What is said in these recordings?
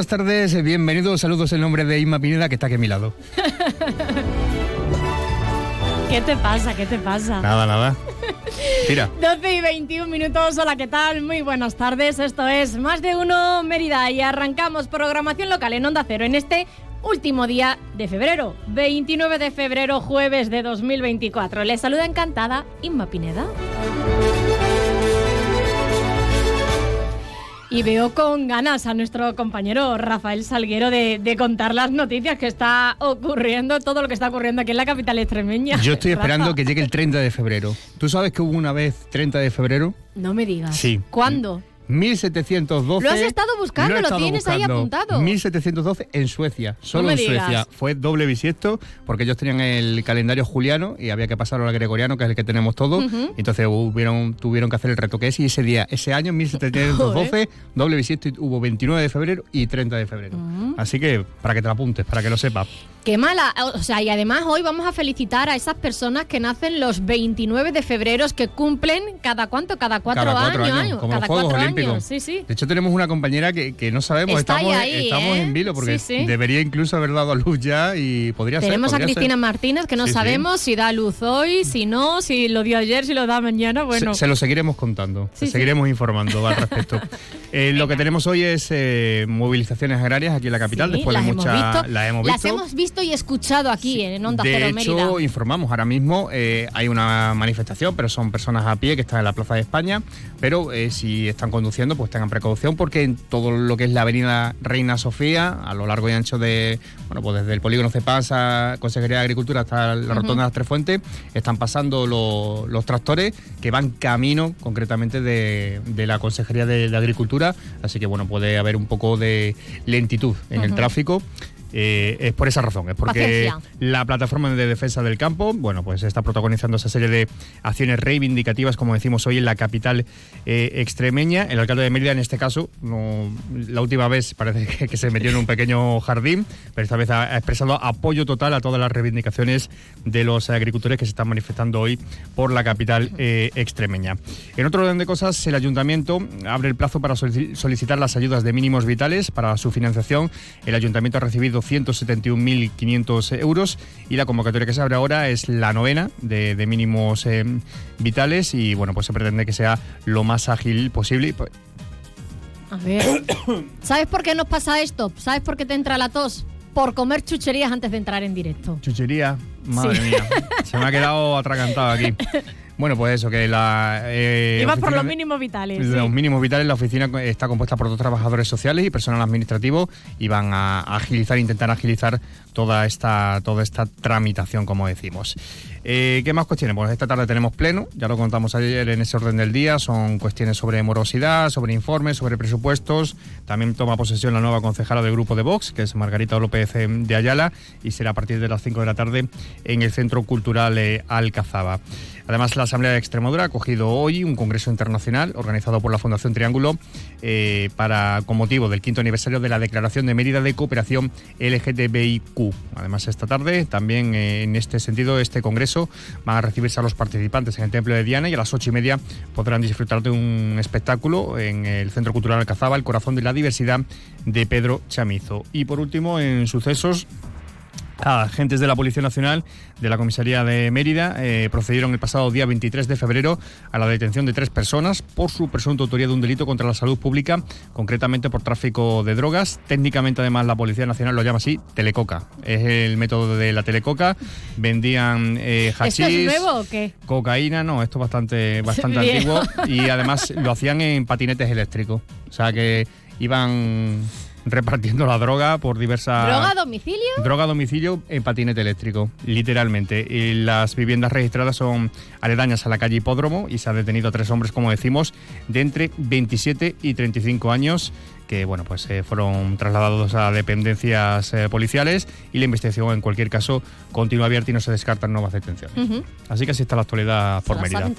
Buenas tardes, bienvenidos, saludos en nombre de Inma Pineda que está aquí a mi lado. ¿Qué te pasa? ¿Qué te pasa? Nada, nada. Tira. 12 y 21 minutos, hola, ¿qué tal? Muy buenas tardes, esto es Más de Uno Mérida y arrancamos programación local en Onda Cero en este último día de febrero, 29 de febrero, jueves de 2024. Les saluda encantada Inma Pineda. Y veo con ganas a nuestro compañero Rafael Salguero de, de contar las noticias que está ocurriendo, todo lo que está ocurriendo aquí en la capital extremeña. Yo estoy Rafa. esperando que llegue el 30 de febrero. ¿Tú sabes que hubo una vez 30 de febrero? No me digas. Sí. ¿Cuándo? 1712. Lo has estado buscando, lo tienes ahí apuntado. 1712 en Suecia, solo en digas. Suecia. Fue doble bisiesto porque ellos tenían el calendario juliano y había que pasarlo al gregoriano, que es el que tenemos todos. Entonces hubieron, tuvieron que hacer el retoque ese y ese día, ese año, 1712, doble bisiesto y hubo 29 de febrero y 30 de febrero. Mm. Así que para que te lo apuntes, para que lo sepas. Qué mala. O sea, y además hoy vamos a felicitar a esas personas que nacen los 29 de febrero, que cumplen cada cuánto, cada cuatro, Cada cuatro años, años, como cada los Juegos cuatro Olímpicos. Sí, sí. De hecho, tenemos una compañera que, que no sabemos, Está estamos, ahí, estamos ¿eh? en vilo porque Sí, sí. debería incluso haber dado a luz ya y podría Tenemos ser. a podría Cristina ser. Martínez, que no Sí, sabemos si da luz hoy, si no, si lo dio ayer, si lo da mañana. Bueno, Se, se lo seguiremos contando, se seguiremos informando al respecto. Eh, lo que tenemos hoy es eh, movilizaciones agrarias aquí en la capital, después las de hemos muchas. visto. Las hemos Las visto. hemos visto y escuchado aquí en Onda de Cero hecho, Mérida. informamos ahora mismo, eh, hay una manifestación, pero son personas a pie que están en la Plaza de España, pero eh, si están conduciendo, pues tengan precaución porque en todo lo que es la avenida Reina Sofía, a lo largo y ancho de, bueno, pues desde el polígono Cepasa, Consejería de Agricultura hasta la Rotonda de las Tres Fuentes, están pasando lo- los tractores que van camino concretamente de, de la Consejería de, de Agricultura, así que bueno, puede haber un poco de lentitud en el tráfico. Eh, es por esa razón, es porque Paciencia. la plataforma de defensa del campo, bueno, pues está protagonizando esa serie de acciones reivindicativas, como decimos hoy en la capital eh, extremeña. El alcalde de Mérida, en este caso, no, la última vez parece que, que se metió en un pequeño jardín, pero esta vez ha, ha expresado apoyo total a todas las reivindicaciones de los agricultores que se están manifestando hoy por la capital eh, extremeña. En otro orden de cosas, el ayuntamiento abre el plazo para solici- solicitar las ayudas de mínimos vitales para su financiación. El ayuntamiento ha recibido 171.500 euros y la convocatoria que se abre ahora es la novena de, de mínimos eh, vitales y bueno, pues se pretende que sea lo más ágil posible. Pues, A ver. ¿Sabes por qué nos pasa esto? ¿Sabes por qué te entra la tos? Por comer chucherías antes de entrar en directo. Chuchería, madre Sí. mía, se me ha quedado atragantado aquí. Bueno, pues eso, que la... eh, Ibas por los mínimos vitales. Los sí. mínimos vitales, la oficina está compuesta por dos trabajadores sociales y personal administrativo y van a agilizar, intentar agilizar toda esta, toda esta tramitación, como decimos. Eh, ¿Qué más cuestiones? Pues esta tarde tenemos pleno, ya lo contamos ayer en ese orden del día, son cuestiones sobre morosidad, sobre informes, sobre presupuestos. También toma posesión la nueva concejala del grupo de Vox, que es Margarita López eh, de Ayala, y será a partir de las 5 de la tarde en el Centro Cultural eh, Alcazaba. Además, la Asamblea de Extremadura ha acogido hoy un congreso internacional organizado por la Fundación Triángulo eh, para, con motivo del quinto aniversario de la Declaración de Mérida de Cooperación LGTBIQ. Además, esta tarde también eh, en este sentido, este congreso van a recibirse a los participantes en el Templo de Diana y a las ocho y media podrán disfrutar de un espectáculo en el Centro Cultural Alcazaba, el corazón de la diversidad de Pedro Chamizo. Y por último, en sucesos Agentes de la Policía Nacional de la Comisaría de Mérida eh, procedieron el pasado día 23 de febrero a la detención de tres personas por su presunta autoría de un delito contra la salud pública, concretamente por tráfico de drogas. Técnicamente, además, la Policía Nacional lo llama así telecoca. Es el método de la telecoca. Vendían eh, ¿Esto es nuevo o qué? Cocaína, no, esto es bastante, bastante antiguo. Y además lo hacían en patinetes eléctricos. O sea que iban repartiendo la droga por diversas... ¿Droga a domicilio? Droga a domicilio en patinete eléctrico, literalmente. Y las viviendas registradas son aledañas a la calle Hipódromo y se ha detenido a tres hombres, como decimos, de entre 27 y 35 años que bueno, pues eh, fueron trasladados a dependencias eh, policiales y la investigación en cualquier caso continúa abierta y no se descartan nuevas detenciones. Así que así está la actualidad por Mérida.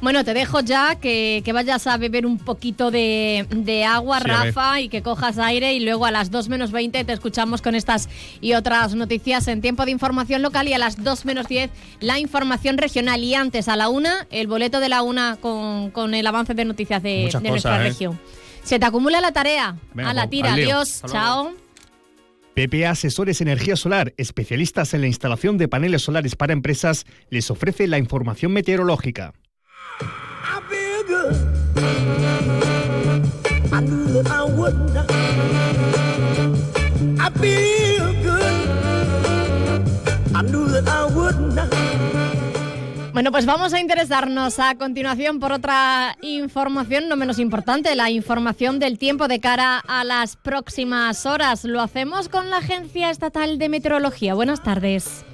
Bueno, te dejo ya que, vayas a beber un poquito de, agua, Rafa, y que cojas aire y luego a las 2 menos 20 te escuchamos con estas y otras noticias en tiempo de información local y a las 2 menos 10 la información regional y antes a la 1 el boleto de la 1 con, el avance de noticias de, nuestra ¿eh? región. Se te acumula la tarea. a la tira. Adiós. Chao. PPA Asesores Energía Solar, especialistas en la instalación de paneles solares para empresas, les ofrece la información meteorológica. Bueno, pues vamos a interesarnos a continuación por otra información no menos importante, la información del tiempo de cara a las próximas horas. Lo hacemos con la Agencia Estatal de Meteorología. Buenas tardes.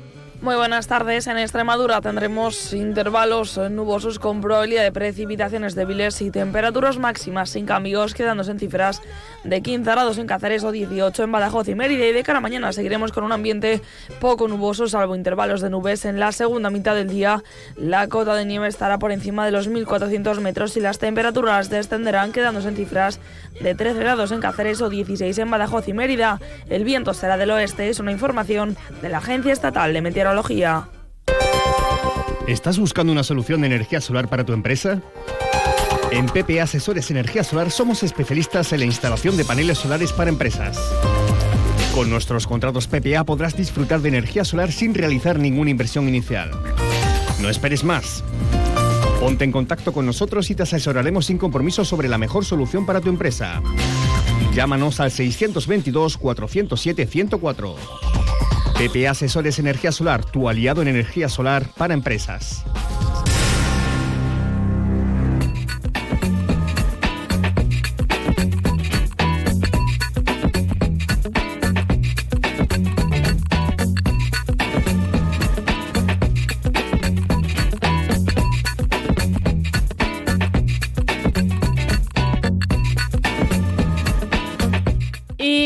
Muy buenas tardes. En Extremadura tendremos intervalos nubosos con probabilidad de precipitaciones débiles y temperaturas máximas sin cambios, quedándose en cifras de 15 grados en Cáceres o 18 en Badajoz y Mérida. Y de cara a mañana seguiremos con un ambiente poco nuboso, salvo intervalos de nubes. En la segunda mitad del día, la cota de nieve estará por encima de los 1.400 metros y las temperaturas descenderán, quedándose en cifras de 13 grados en Cáceres o 16 en Badajoz y Mérida. El viento será del oeste, es una información de la Agencia Estatal de Meteorología. ¿Estás buscando una solución de energía solar para tu empresa? En PP Asesores Energía Solar somos especialistas en la instalación de paneles solares para empresas. Con nuestros contratos PPA podrás disfrutar de energía solar sin realizar ninguna inversión inicial. No esperes más. Ponte en contacto con nosotros y te asesoraremos sin compromiso sobre la mejor solución para tu empresa. Llámanos al 622 407 104. PP Asesores Energía Solar, tu aliado en energía solar para empresas.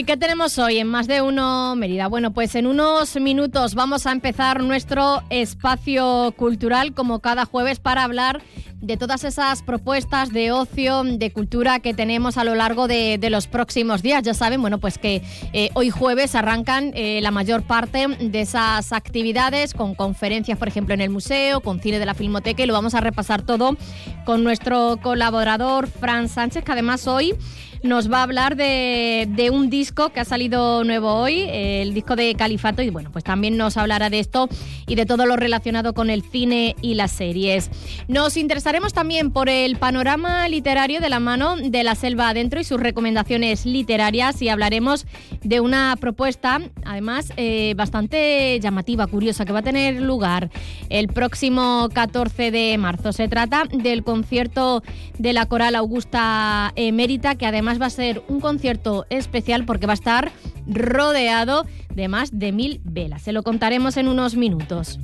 Qué tenemos hoy en Más de Uno Mérida? Bueno, pues en unos minutos vamos a empezar nuestro espacio cultural como cada jueves para hablar de todas esas propuestas de ocio, de cultura que tenemos a lo largo de, los próximos días. Ya saben, bueno, pues que eh, hoy jueves arrancan eh, la mayor parte de esas actividades con conferencias, por ejemplo, en el museo, con cine de la Filmoteca y lo vamos a repasar todo con nuestro colaborador Fran Sánchez, que además hoy nos va a hablar de, un disco que ha salido nuevo hoy, el disco de Califato, y bueno, pues también nos hablará de esto y de todo lo relacionado con el cine y las series. Nos interesaremos también por el panorama literario de la mano de la selva adentro y sus recomendaciones literarias y hablaremos de una propuesta, además, eh, bastante llamativa, curiosa, que va a tener lugar el próximo 14 de marzo. Se trata del concierto de la Coral Augusta Emérita, que además va a ser un concierto especial porque va a estar rodeado de más de mil velas. Se lo contaremos en unos minutos.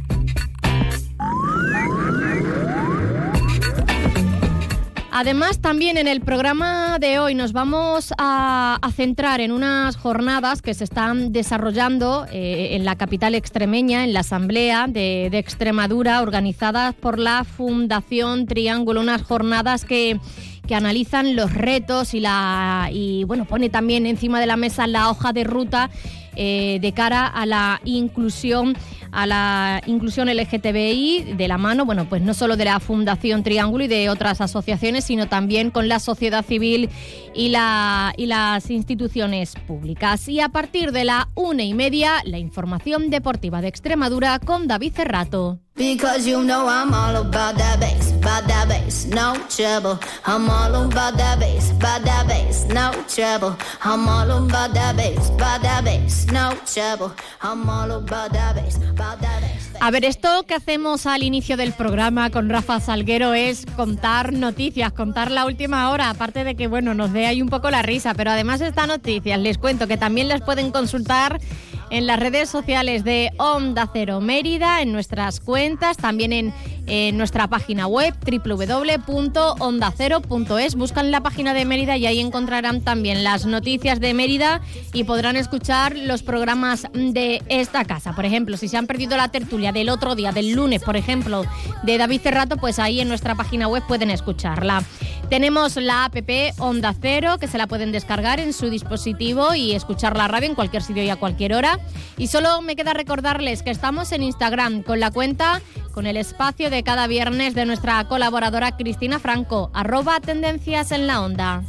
Además, también en el programa de hoy nos vamos a, centrar en unas jornadas que se están desarrollando eh, en la capital extremeña, en la Asamblea de Extremadura, organizadas por la Fundación Triángulo, unas jornadas que que analizan los retos y la y bueno pone también encima de la mesa la hoja de ruta eh, de cara a la inclusión a la inclusión LGTBI de la mano, bueno, pues no solo de la Fundación Triángulo y de otras asociaciones, sino también con la sociedad civil y, la, y las instituciones públicas. Y a partir de la una y media, la información deportiva de Extremadura con David Cerrato. Because you know I'm all about that bass, about that bass, no trouble. A ver, esto que hacemos al inicio del programa con Rafa Salguero es contar noticias, contar la última hora, aparte de que, bueno, nos dé ahí un poco la risa, pero además estas noticias les cuento que también las pueden consultar en las redes sociales de Onda Cero Mérida, en nuestras cuentas, también en, nuestra página web www.ondacero.es. Buscan la página de Mérida y ahí encontrarán también las noticias de Mérida y podrán escuchar los programas de esta casa. Por ejemplo, si se han perdido la tertulia del otro día, del lunes, por ejemplo, de David Cerrato, pues ahí en nuestra página web pueden escucharla. Tenemos la app Onda Cero, que se la pueden descargar en su dispositivo y escuchar la radio en cualquier sitio y a cualquier hora. Y solo me queda recordarles que estamos en Instagram con la cuenta, con el espacio de cada viernes de nuestra colaboradora Cristina Franco, arroba tendencias en la onda.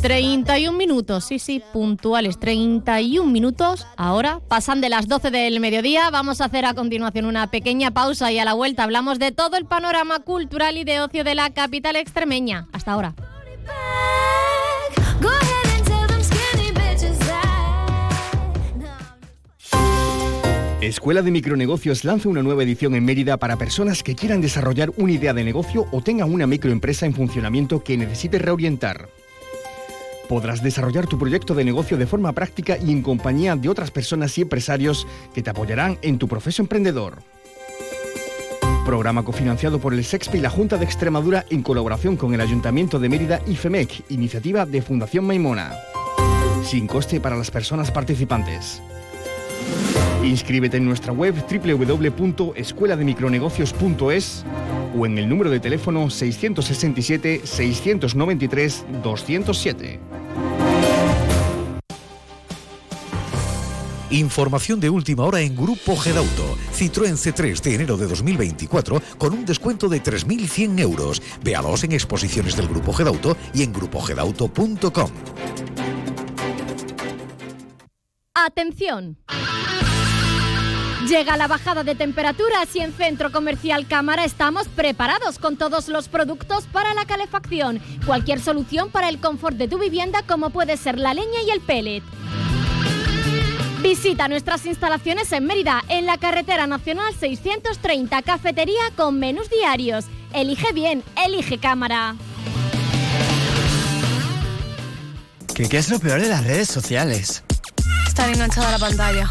31 minutos, sí, sí, puntuales, 31 minutos. Ahora pasan de las 12 del mediodía. Vamos a hacer a continuación una pequeña pausa y a la vuelta hablamos de todo el panorama cultural y de ocio de la capital extremeña. Hasta ahora. Escuela de Micronegocios lanza una nueva edición en Mérida para personas que quieran desarrollar una idea de negocio o tengan una microempresa en funcionamiento que necesite reorientar podrás desarrollar tu proyecto de negocio de forma práctica y en compañía de otras personas y empresarios que te apoyarán en tu proceso emprendedor. Programa cofinanciado por el SEXPE y la Junta de Extremadura en colaboración con el Ayuntamiento de Mérida y FEMEC, iniciativa de Fundación Maimona. Sin coste para las personas participantes. Inscríbete en nuestra web www.escuelademicronegocios.es o en el número de teléfono 667-693-207. Información de última hora en Grupo Gedauto. Citroën C3 de enero de 2024 con un descuento de 3.100 euros. Véalos en exposiciones del Grupo Gedauto y en grupogedauto.com. Atención. Llega la bajada de temperaturas y en Centro Comercial Cámara estamos preparados con todos los productos para la calefacción. Cualquier solución para el confort de tu vivienda como puede ser la leña y el pellet. Visita nuestras instalaciones en Mérida, en la carretera nacional 630, cafetería con menús diarios. Elige bien, elige cámara. ¿Qué, ¿Qué es lo peor de las redes sociales? Estar enganchada a la pantalla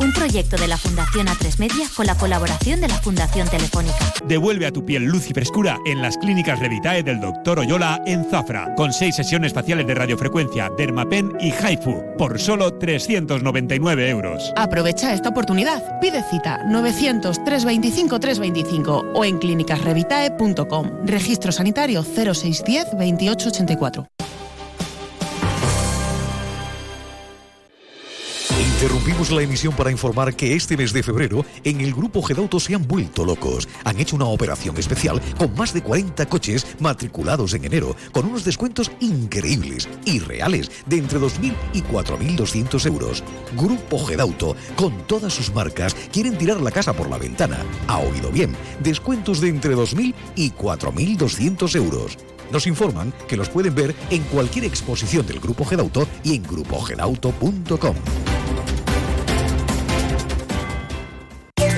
un proyecto de la Fundación A3 Media con la colaboración de la Fundación Telefónica. Devuelve a tu piel luz y frescura en las clínicas Revitae del Dr. Oyola en Zafra, con seis sesiones faciales de radiofrecuencia, Dermapen y Haifu, por solo 399 euros. Aprovecha esta oportunidad. Pide cita 900-325-325 o en clínicasrevitae.com. Registro sanitario 0610 2884. Interrumpimos la emisión para informar que este mes de febrero en el grupo Gedauto se han vuelto locos. Han hecho una operación especial con más de 40 coches matriculados en enero con unos descuentos increíbles y reales de entre 2.000 y 4.200 euros. Grupo Gedauto, con todas sus marcas, quieren tirar la casa por la ventana. Ha oído bien, descuentos de entre 2.000 y 4.200 euros. Nos informan que los pueden ver en cualquier exposición del Grupo Gedauto y en grupogedauto.com.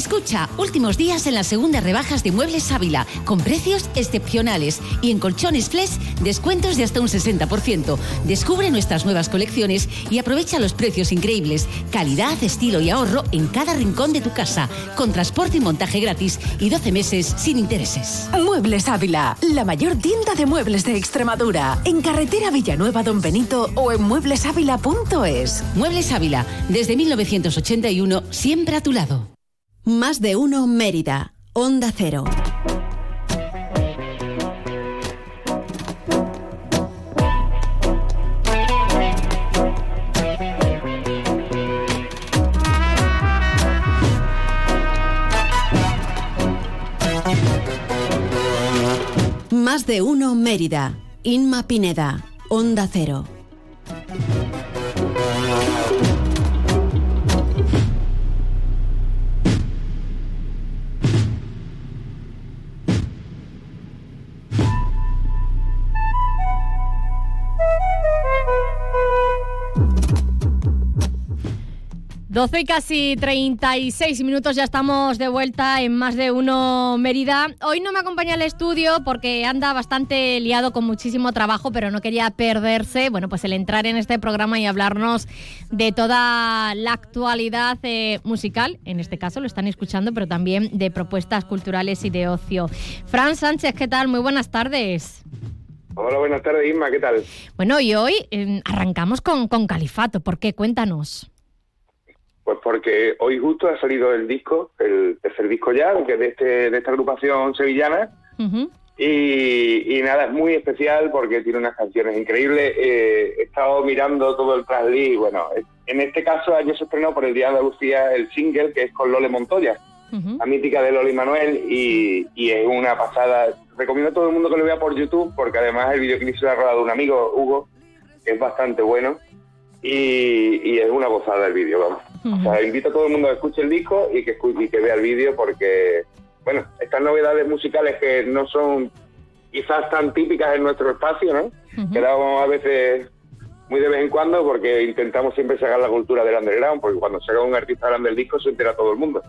Escucha, últimos días en las segundas rebajas de Muebles Ávila, con precios excepcionales y en colchones Flex, descuentos de hasta un 60%. Descubre nuestras nuevas colecciones y aprovecha los precios increíbles, calidad, estilo y ahorro en cada rincón de tu casa, con transporte y montaje gratis y 12 meses sin intereses. Muebles Ávila, la mayor tienda de muebles de Extremadura, en carretera Villanueva Don Benito o en mueblesávila.es. Muebles Ávila, desde 1981, siempre a tu lado. Más de uno Mérida, Onda Cero. Más de uno Mérida, Inma Pineda, Onda Cero. Doce y casi 36 minutos, ya estamos de vuelta en más de uno Mérida. Hoy no me acompaña al estudio porque anda bastante liado con muchísimo trabajo, pero no quería perderse, bueno, pues el entrar en este programa y hablarnos de toda la actualidad eh, musical, en este caso lo están escuchando, pero también de propuestas culturales y de ocio. Fran Sánchez, ¿qué tal? Muy buenas tardes. Hola, buenas tardes, Isma, ¿qué tal? Bueno, y hoy eh, arrancamos con, con Califato, ¿por qué? Cuéntanos. Pues porque hoy justo ha salido el disco, el tercer disco ya, que es de, este, de esta agrupación sevillana. y, y nada, es muy especial porque tiene unas canciones increíbles. Eh, he estado mirando todo el traslí bueno, en este caso ayer se estrenó por el Día de Andalucía el single que es con Lole Montoya, la mítica de Lole Manuel y, y es una pasada. Recomiendo a todo el mundo que lo vea por YouTube porque además el videoclip se lo ha rodado un amigo, Hugo, que es bastante bueno y, y es una gozada el vídeo, vamos. O sea, invito a todo el mundo a que escuche el disco y que, y que vea el vídeo porque, bueno, estas novedades musicales que no son quizás tan típicas en nuestro espacio, ¿no? Que damos a veces muy de vez en cuando porque intentamos siempre sacar la cultura del underground, porque cuando saca un artista grande el disco se entera todo el mundo.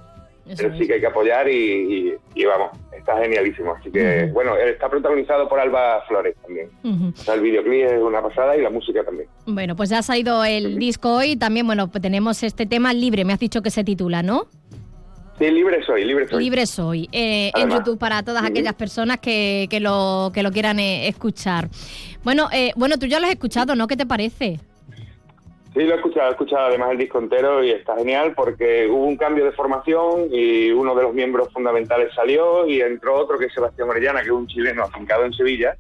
Pero sí que hay que apoyar y, y- y vamos, está genialísimo. Así que, bueno, él está protagonizado por Alba Flores también. Ujú. O sea, el videoclip es una pasada y la música también. Bueno, pues ya ha salido el disco hoy. También, bueno, pues tenemos este tema libre. Me has dicho que se titula, ¿no? Sí, libre soy, libre soy. Libre soy. Eh, en. YouTube para todas aquellas personas que, que lo, que lo quieran eh, escuchar. Bueno, eh, bueno, tú ya lo has escuchado, ¿no? ¿Qué te parece? Sí, lo he escuchado, he escuchado además el disco entero y está genial porque hubo un cambio de formación y uno de los miembros fundamentales salió y entró otro que es Sebastián Orellana, que es un chileno afincado en Sevilla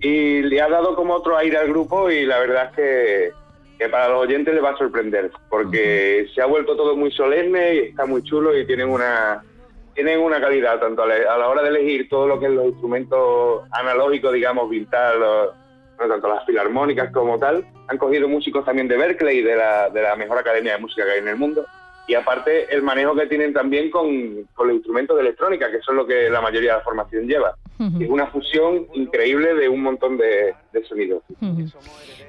y le ha dado como otro aire al grupo y la verdad es que, que para los oyentes les va a sorprender porque se ha vuelto todo muy solemne y está muy chulo y tienen una tienen una calidad tanto a la, a la hora de elegir todo lo que es los instrumentos analógicos, digamos, vintage, los- no tanto las filarmónicas como tal, han cogido músicos también de Berkeley, de la, de la mejor academia de música que hay en el mundo, y aparte el manejo que tienen también con, con los instrumentos de electrónica, que son lo que la mayoría de la formación lleva. Es una fusión increíble de un montón de, de sonidos.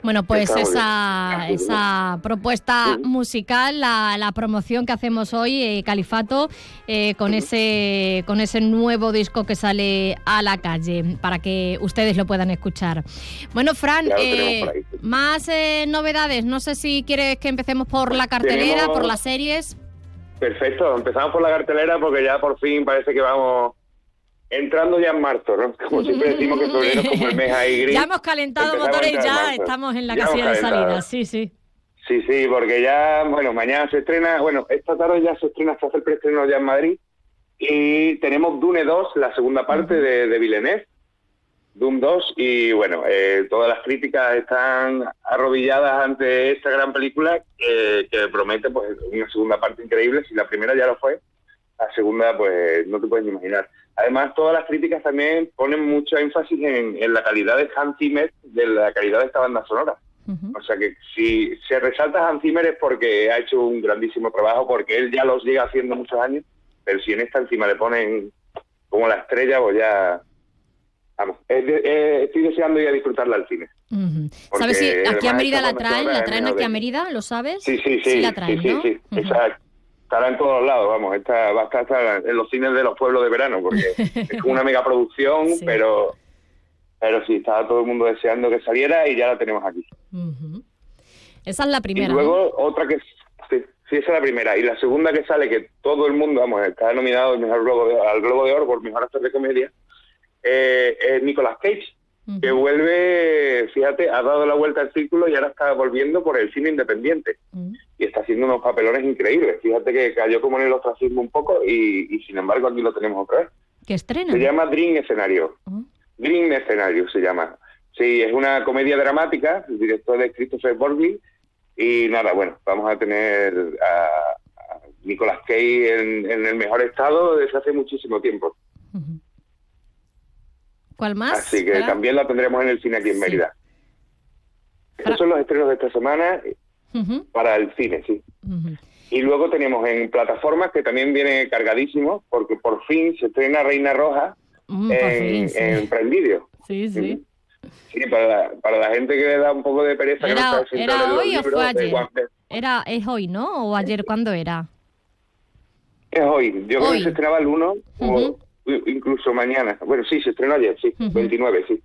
Bueno, pues esa, esa propuesta musical, la, la promoción que hacemos hoy, eh, Califato, eh, con ese con ese nuevo disco que sale a la calle, para que ustedes lo puedan escuchar. Bueno, Fran, tenemos eh, por ahí, sí. más eh, novedades. No sé si quieres que empecemos por la cartelera, tenemos- por las series. Perfecto, empezamos por la cartelera porque ya por fin parece que vamos entrando ya en marzo, ¿no? Como siempre decimos que febrero como el mes ahí gris. Ya hemos calentado motores y ya estamos en la Ya casilla de salida. Sí, sí. Sí, sí, porque ya, bueno, mañana se estrena, bueno, esta tarde ya se estrena, se hace el preestreno ya en Madrid y tenemos Dune 2, la segunda parte de, de Villeneuve, Doom 2 y bueno, eh, todas las críticas están arrodilladas ante esta gran película que, que promete pues una segunda parte increíble, si la primera ya lo fue, la segunda, pues no te puedes ni imaginar. Además, todas las críticas también ponen mucho énfasis en, la calidad de Hans Zimmer, de la calidad de esta banda sonora. O sea que si se resalta Hans Zimmer es porque ha hecho un grandísimo trabajo, porque él ya los llega haciendo muchos años, pero si en esta encima le ponen como la estrella, pues ya... Vamos, estoy deseando ir a disfrutarla al cine. ¿Sabes si aquí a Mérida la traen? ¿La traen aquí a Mérida? ¿Lo sabes? Sí, sí, sí. la traen, sí, sí, exacto estará en todos lados, vamos, está, va a estar en los cines de los pueblos de verano, porque es una mega producción, pero, pero sí, estaba todo el mundo deseando que saliera y ya la tenemos aquí. Esa es la primera. Y luego otra que, sí, esa es la primera. Y la segunda que sale, que todo el mundo, vamos, está nominado al, Globo de, al Globo de Oro por Mejor Actor de Comedia, eh, es Nicolas Cage que vuelve, fíjate, ha dado la vuelta al círculo y ahora está volviendo por el cine independiente. Y está haciendo unos papelones increíbles. Fíjate que cayó como en el ostracismo un poco y, sin embargo aquí lo tenemos otra vez. ¿Qué estrena? Se llama Dream Escenario. Dream Escenario se llama. Sí, es una comedia dramática, el director de Christopher Borgley. Y nada, bueno, vamos a tener a, Nicolas Cage en, en, el mejor estado desde hace muchísimo tiempo. ¿Cuál más? Así que también la tendremos en el cine aquí en Mérida. Estos son los estrenos de esta semana para el cine, sí. Y luego tenemos en plataformas que también viene cargadísimo, porque por fin se estrena Reina Roja mm, en, fin, Sí, sí. Sí, para la, para la gente que le da un poco de pereza. ¿Era, que no ¿era hoy o fue ayer? Era, es hoy, ¿no? ¿O ayer cuándo era? Es hoy. Yo creo que se estrenaba el 1 incluso mañana. Bueno, sí, se estrenó ayer, sí, 29, sí.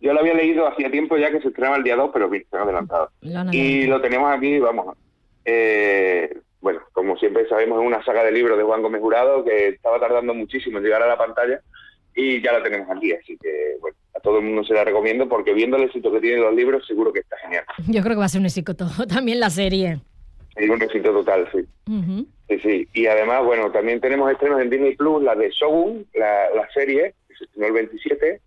Yo lo había leído hacía tiempo ya que se estrenaba el día 2, pero bien, se ha adelantado. y lo tenemos aquí, vamos, eh, bueno, como siempre sabemos, es una saga de libros de Juan Gómez Jurado que estaba tardando muchísimo en llegar a la pantalla y ya la tenemos aquí, así que, bueno, a todo el mundo se la recomiendo porque viendo el éxito que tienen los libros, seguro que está genial. Yo creo que va a ser un éxito todo, también la serie. Es un éxito total, sí. Sí, sí. Y además, bueno, también tenemos estrenos en Disney Plus, la de Shogun, la, la serie, que se estrenó el 27,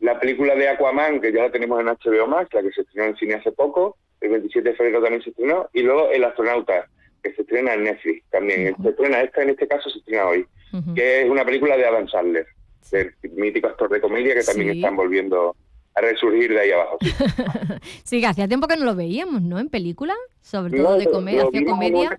la película de Aquaman, que ya la tenemos en HBO Max, la que se estrenó en cine hace poco, el 27 de febrero también se estrenó, y luego El astronauta, que se estrena en Netflix también. Se estrena esta, en este caso se estrena hoy, que es una película de Adam Sandler, el mítico actor de comedia que también están volviendo a resurgir de ahí abajo. Sí, que hacía tiempo que no lo veíamos, ¿no? En película, sobre todo de comedia, hacia comedia.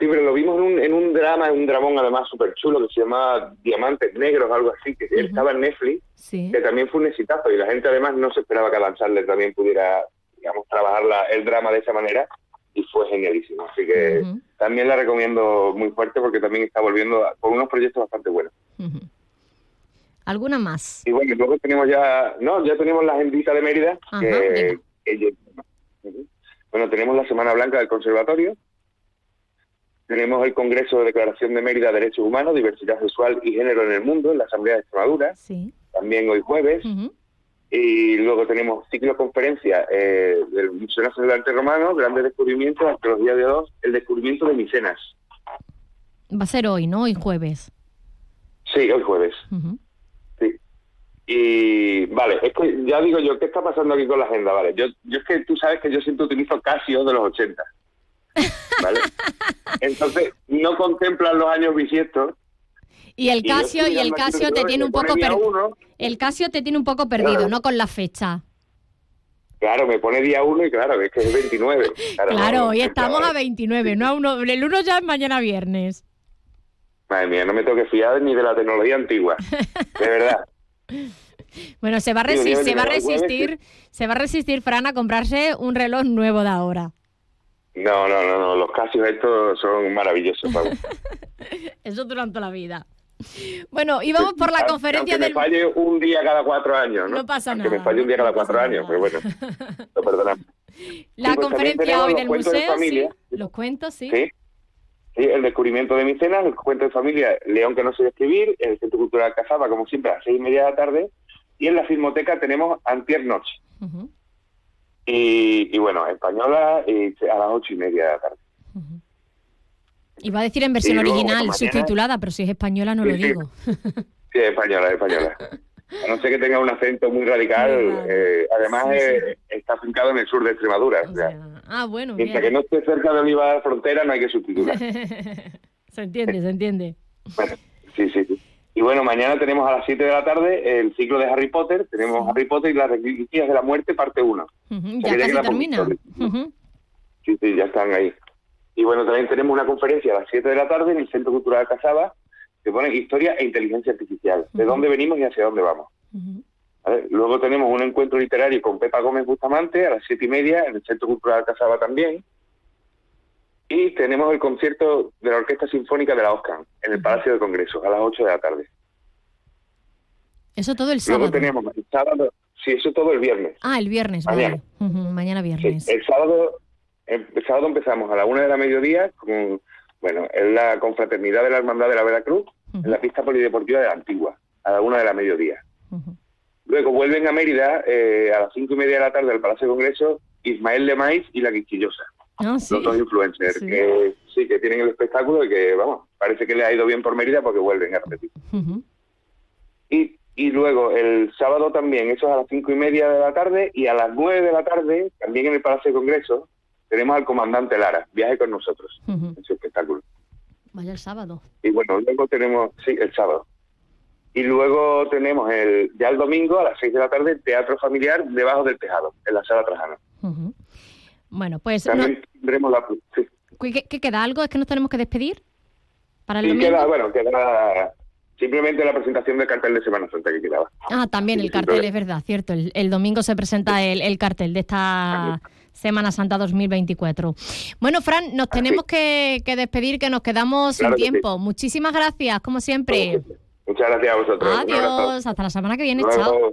Sí, pero lo vimos en un, en un drama, un dramón además súper chulo que se llamaba Diamantes Negros, algo así, que estaba en Netflix, que también fue un exitazo y la gente además no se esperaba que Sandler también pudiera, digamos, trabajar el drama de esa manera y fue genialísimo. Así que también la recomiendo muy fuerte porque también está volviendo con unos proyectos bastante buenos. ¿Alguna más? Y bueno, luego tenemos ya, no, ya tenemos la agendita de Mérida, bueno, tenemos la Semana Blanca del Conservatorio, tenemos el Congreso de Declaración de Mérida Derechos Humanos, Diversidad Sexual y Género en el Mundo, en la Asamblea de Extremadura, también hoy jueves. Y luego tenemos ciclo conferencia eh, del Museo Nacional de Arte Romano, Grandes Descubrimientos, Arqueología de dos, el descubrimiento de Micenas. Va a ser hoy, ¿no? Hoy jueves. Sí, hoy jueves. Sí. Y vale, es que ya digo yo, ¿qué está pasando aquí con la agenda? Vale, yo, yo es que tú sabes que yo siempre utilizo Casio de los 80. ¿Vale? Entonces, no contemplan los años bisiestos. Y el Casio, y, el Casio te tiene un poco perdido. El Casio te tiene un poco perdido, ¿no? Con la fecha. Claro, me pone día 1 y claro, es que es 29. Claro, hoy estamos a 29, no a uno, el 1 ya es mañana viernes. Madre mía, no me tengo que fiar ni de la tecnología antigua, de verdad. Bueno, se va a, resistir, se va a resistir, se va a resistir Fran a comprarse un reloj nuevo de ahora. No, no, no, no, los casios estos son maravillosos. Eso durante la vida. Bueno, y vamos por la conferencia del... me falle un día cada cuatro años, ¿no? No pasa nada. Que me falle un día cada cuatro años, pero bueno, lo perdonamos. La pues conferencia hoy del museo, sí, los cuentos, sí. sí. Sí, el descubrimiento de Micenas, el cuento de familia León que no sé escribir, el Centro Cultural Cazaba, como siempre, a las seis y media de la tarde, y en la Filmoteca tenemos Antier Noche. Y, bueno, española y a las ocho y media de la tarde. Iba a decir en versión original, subtitulada, pero si es española no lo digo. Sí, es española, es española. A no ser que tenga un acento muy radical, eh, además eh, está afincado en el sur de Extremadura. ah, bueno. Mientras que no esté cerca de Oliva Frontera no hay que subtitular. Se entiende, se entiende. Bueno, sí, sí, sí. Y bueno, mañana tenemos a las 7 de la tarde el ciclo de Harry Potter. Tenemos Harry Potter y las reliquias de la muerte, parte 1. Ujú, Ya casi termina. Sí, sí, ya están ahí. Y bueno, también tenemos una conferencia a las 7 de la tarde en el Centro Cultural Casaba que pone Historia e Inteligencia Artificial. De dónde venimos y hacia dónde vamos. ¿Vale? Luego tenemos un encuentro literario con Pepa Gómez Bustamante a las siete y media en el Centro Cultural Casaba también. Y tenemos el concierto de la Orquesta Sinfónica de la OSCAN en el Palacio de Congresos a las 8 de la tarde. Eso todo el Luego sábado. tenemos el sábado, sí, eso todo el viernes. Ah, el viernes, Mañana. vale. Mañana viernes. El sábado, el sábado empezamos a la una de la mediodía con, bueno, es la confraternidad de la Hermandad de la Veracruz en la pista polideportiva de la Antigua, a la una de la mediodía. Luego vuelven a Mérida eh, a las cinco y media de la tarde al Palacio de Congreso Ismael de Maiz y la Quisquillosa, Ah, sí. los dos influencers Sí. que sí que tienen el espectáculo y que, vamos, parece que le ha ido bien por Mérida porque vuelven a repetir. Y, y luego el sábado también, eso es a las cinco y media de la tarde, y a las nueve de la tarde, también en el Palacio de Congreso, tenemos al comandante Lara, viaje con nosotros, en su espectáculo. Vaya el sábado. Y bueno, luego tenemos, sí, el sábado. Y luego tenemos el ya el domingo a las seis de la tarde, teatro familiar debajo del tejado, en la sala Trajana. Ujú. Bueno, pues no- También tendremos la... Sí, ¿qué, qué queda? ¿Algo? ¿Es que nos tenemos que despedir? ¿Para el domingo? queda, bueno, queda simplemente la presentación del cartel de Semana Santa que quedaba. Ah, también el cartel, es verdad, cierto. El, el domingo se presenta el, el cartel de esta Semana Santa 2024. Bueno, Fran, nos tenemos que, que despedir, que nos quedamos Claro sin que sí. tiempo. Muchísimas gracias, como siempre. Muchas gracias a vosotros. Adiós, hasta la semana que viene, chao.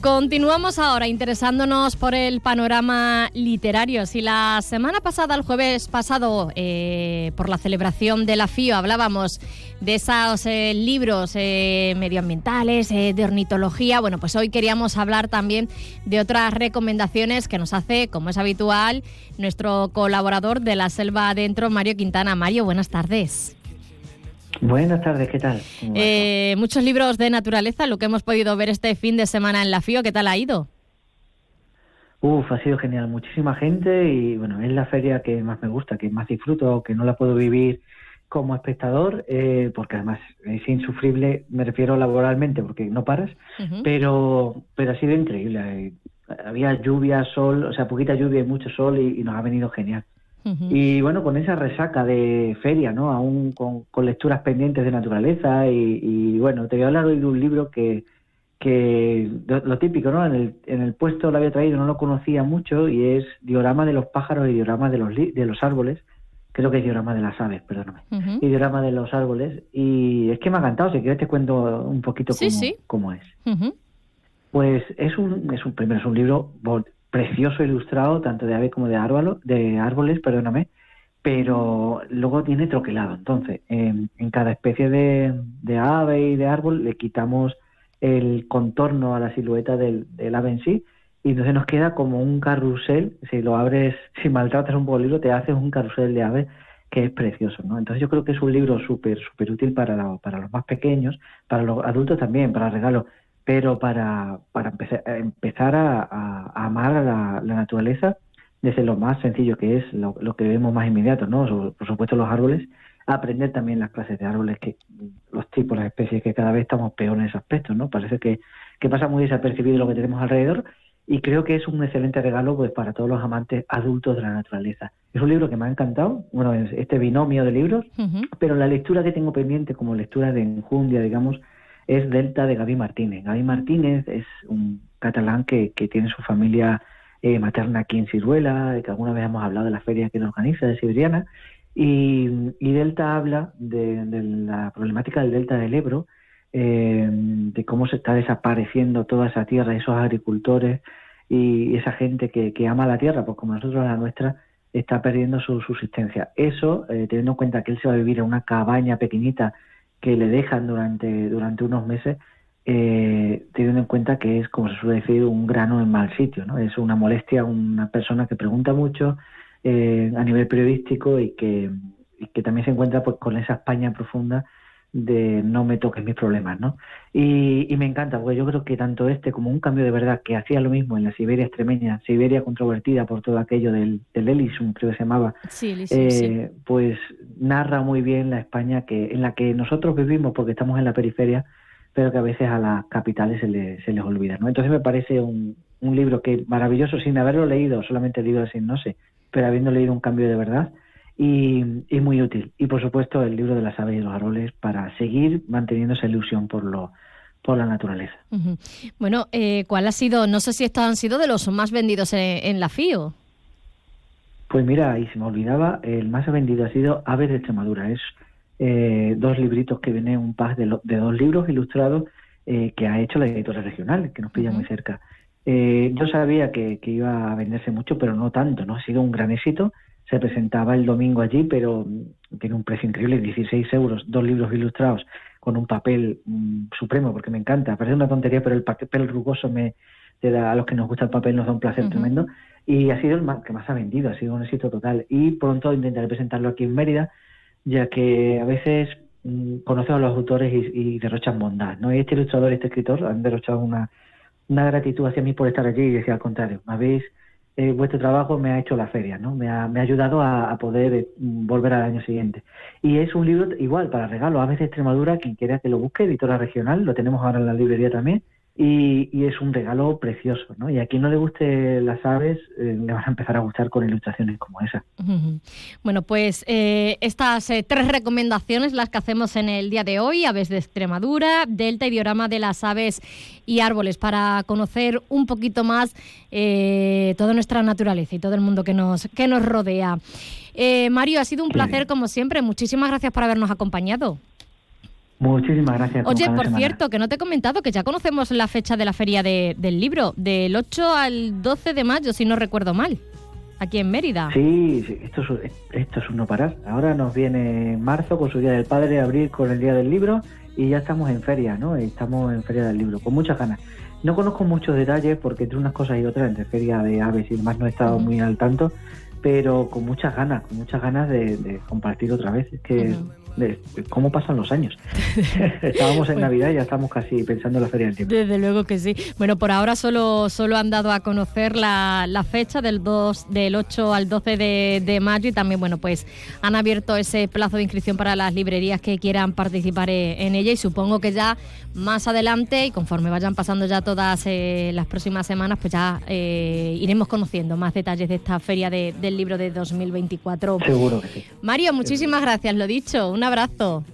Continuamos ahora interesándonos por el panorama literario. Si la semana pasada, el jueves pasado, eh, por la celebración de la FIO, hablábamos de esos eh, libros eh, medioambientales, de ornitología, bueno, pues hoy queríamos hablar también de otras recomendaciones que nos hace, como es habitual, nuestro colaborador de la Selva Adentro, Mario Quintana. Mario, buenas tardes. Buenas tardes, ¿qué tal? Eh, muchos libros de naturaleza, lo que hemos podido ver este fin de semana en la FIO, ¿qué tal ha ido? Uf, ha sido genial, muchísima gente y bueno, es la feria que más me gusta, que más disfruto, que no la puedo vivir como espectador, eh, porque además es insufrible, me refiero laboralmente, porque no paras, pero, pero ha sido increíble. Había lluvia, sol, o sea, poquita lluvia y mucho sol y, y nos ha venido genial. Y bueno, con esa resaca de feria, ¿no? Aún con, con lecturas pendientes de naturaleza y, y, bueno, te voy a hablar hoy de un libro que, que lo, típico, ¿no? En el, en el puesto lo había traído, no lo conocía mucho y es Diorama de los pájaros y Diorama de los, li- de los árboles. Creo que es Diorama de las aves, perdóname. Y Diorama de los árboles. Y es que me ha encantado, si quieres te cuento un poquito Sí, cómo, sí. cómo es. Ujú. Pues es un, es un primero es un libro precioso ilustrado, tanto de aves como de, árbalo, de árboles, perdóname, pero luego tiene troquelado. Entonces, en, cada especie de, de ave y de árbol le quitamos el contorno a la silueta del, ave en sí, y entonces nos queda como un carrusel. Si lo abres, si maltratas un poco el libro, te haces un carrusel de aves que es precioso, ¿no? Entonces yo creo que es un libro súper, súper útil para, para los más pequeños, para los adultos también, para regalo, pero para, para empezar, a empezar a, a- a amar a la, la naturaleza desde lo más sencillo que es, lo, lo que vemos más inmediato, ¿no? Por supuesto los árboles, aprender también las clases de árboles, que los tipos, las especies, que cada vez estamos peor en ese aspecto, ¿no? Parece que, que pasa muy desapercibido lo que tenemos alrededor y creo que es un excelente regalo pues para todos los amantes adultos de la naturaleza. Es un libro que me ha encantado, bueno, es este binomio de libros, pero la lectura que tengo pendiente como lectura de enjundia, digamos, es Delta de Gaby Martínez. Gaby Martínez es un catalán que, que tiene su familia eh, materna aquí en Ciruela, de que alguna vez hemos hablado de la feria que él organiza de Siberiana, y, Delta habla de, de la problemática del Delta del Ebro, eh, de cómo se está desapareciendo toda esa tierra, esos agricultores y esa gente que, que ama la tierra, pues como nosotros la nuestra, está perdiendo su subsistencia. Eso, eh, teniendo en cuenta que él se va a vivir en una cabaña pequeñita que le dejan durante, durante unos meses, eh, teniendo en cuenta que es, como se suele decir, un grano en mal sitio, ¿no? Es una molestia, una persona que pregunta mucho eh, a nivel periodístico y que, y que también se encuentra pues, con esa España profunda de no me toques mis problemas, ¿no? Y, me encanta, porque yo creo que tanto este como un cambio de verdad que hacía lo mismo en la Siberia extremeña, Siberia controvertida por todo aquello del, del Elysium, creo que se llamaba, eh, pues narra muy bien la España que en la que nosotros vivimos porque estamos en la periferia, pero que a veces a las capitales se, se les olvida, ¿no? Entonces me parece un, un libro que maravilloso sin haberlo leído, solamente el libro de no sé, pero habiendo leído un cambio de verdad, y, muy útil. Y por supuesto el libro de las aves y los árboles para seguir manteniendo esa ilusión por lo por la naturaleza. Bueno, eh, ¿cuál ha sido? No sé si estos han sido de los más vendidos en, la FIO. Pues mira, y se me olvidaba, el más vendido ha sido Aves de Extremadura. Es eh, dos libritos que viene un pack de, dos libros ilustrados eh, que ha hecho la editora regional, que nos pilla muy cerca. yo sabía que, que, iba a venderse mucho, pero no tanto, ¿no? Ha sido un gran éxito se presentaba el domingo allí, pero tiene un precio increíble, 16 euros, dos libros ilustrados con un papel mm, supremo, porque me encanta. Parece una tontería, pero el papel rugoso me, a los que nos gusta el papel nos da un placer tremendo. Y ha sido el más, que más ha vendido, ha sido un éxito total. Y pronto intentaré presentarlo aquí en Mérida, ya que a veces mm, conozco a los autores y, derrochan bondad. ¿no? Y este ilustrador, este escritor, han derrochado una, una gratitud hacia mí por estar allí y decía al contrario, me habéis eh, vuestro trabajo me ha hecho la feria, ¿no? Me ha, me ha ayudado a, poder eh, volver al año siguiente. Y es un libro igual para regalo, a veces Extremadura, quien quiera que lo busque, editora regional, lo tenemos ahora en la librería también, y, es un regalo precioso, ¿no? Y a quien no le guste las aves, eh, le van a empezar a gustar con ilustraciones como esa. Bueno, pues eh, estas eh, tres recomendaciones las que hacemos en el día de hoy, aves de Extremadura, delta y diorama de las aves y árboles, para conocer un poquito más toda nuestra naturaleza y todo el mundo que nos, que nos rodea. Mario, ha sido un placer como siempre. Muchísimas gracias por habernos acompañado. Muchísimas gracias. Oye, por cierto, que no te he comentado que ya conocemos la fecha de la feria del libro, del 8 al 12 de mayo, si no recuerdo mal, aquí en Mérida. Sí, esto, es, esto es un no parar. Ahora nos viene marzo con su Día del Padre, abril con el Día del Libro y ya estamos en feria, ¿no? Estamos en feria del libro, con muchas ganas. No conozco muchos detalles porque entre unas cosas y otras, entre feria de aves y demás, no he estado muy al tanto, pero con muchas ganas, con muchas ganas de, compartir otra vez. Es que de, cómo pasan los años. Estábamos en Navidad y ya estamos casi pensando en la Feria del Tiempo. Desde luego que sí. Bueno, por ahora solo, solo han dado a conocer la, fecha del, 2, del 8 al 12 de, mayo y también, bueno, pues han abierto ese plazo de inscripción para las librerías que quieran participar e, en ella y supongo que ya más adelante y conforme vayan pasando ya todas eh, las próximas semanas, pues ya eh, iremos conociendo más detalles de esta feria del libro de 2024. Seguro que sí. Mario, muchísimas gracias, lo dicho. Un abrazo.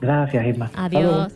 Gracias, Irma. Adiós.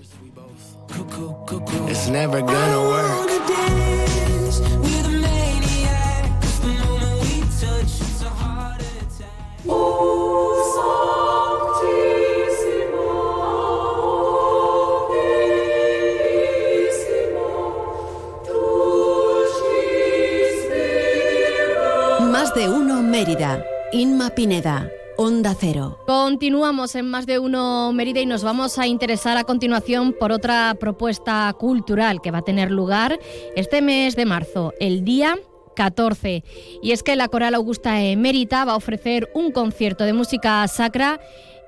Más de uno Mérida. Inma Pineda. Onda Cero. Continuamos en más de uno Mérida y nos vamos a interesar a continuación por otra propuesta cultural que va a tener lugar este mes de marzo, el día 14. Y es que la Coral Augusta Emérita va a ofrecer un concierto de música sacra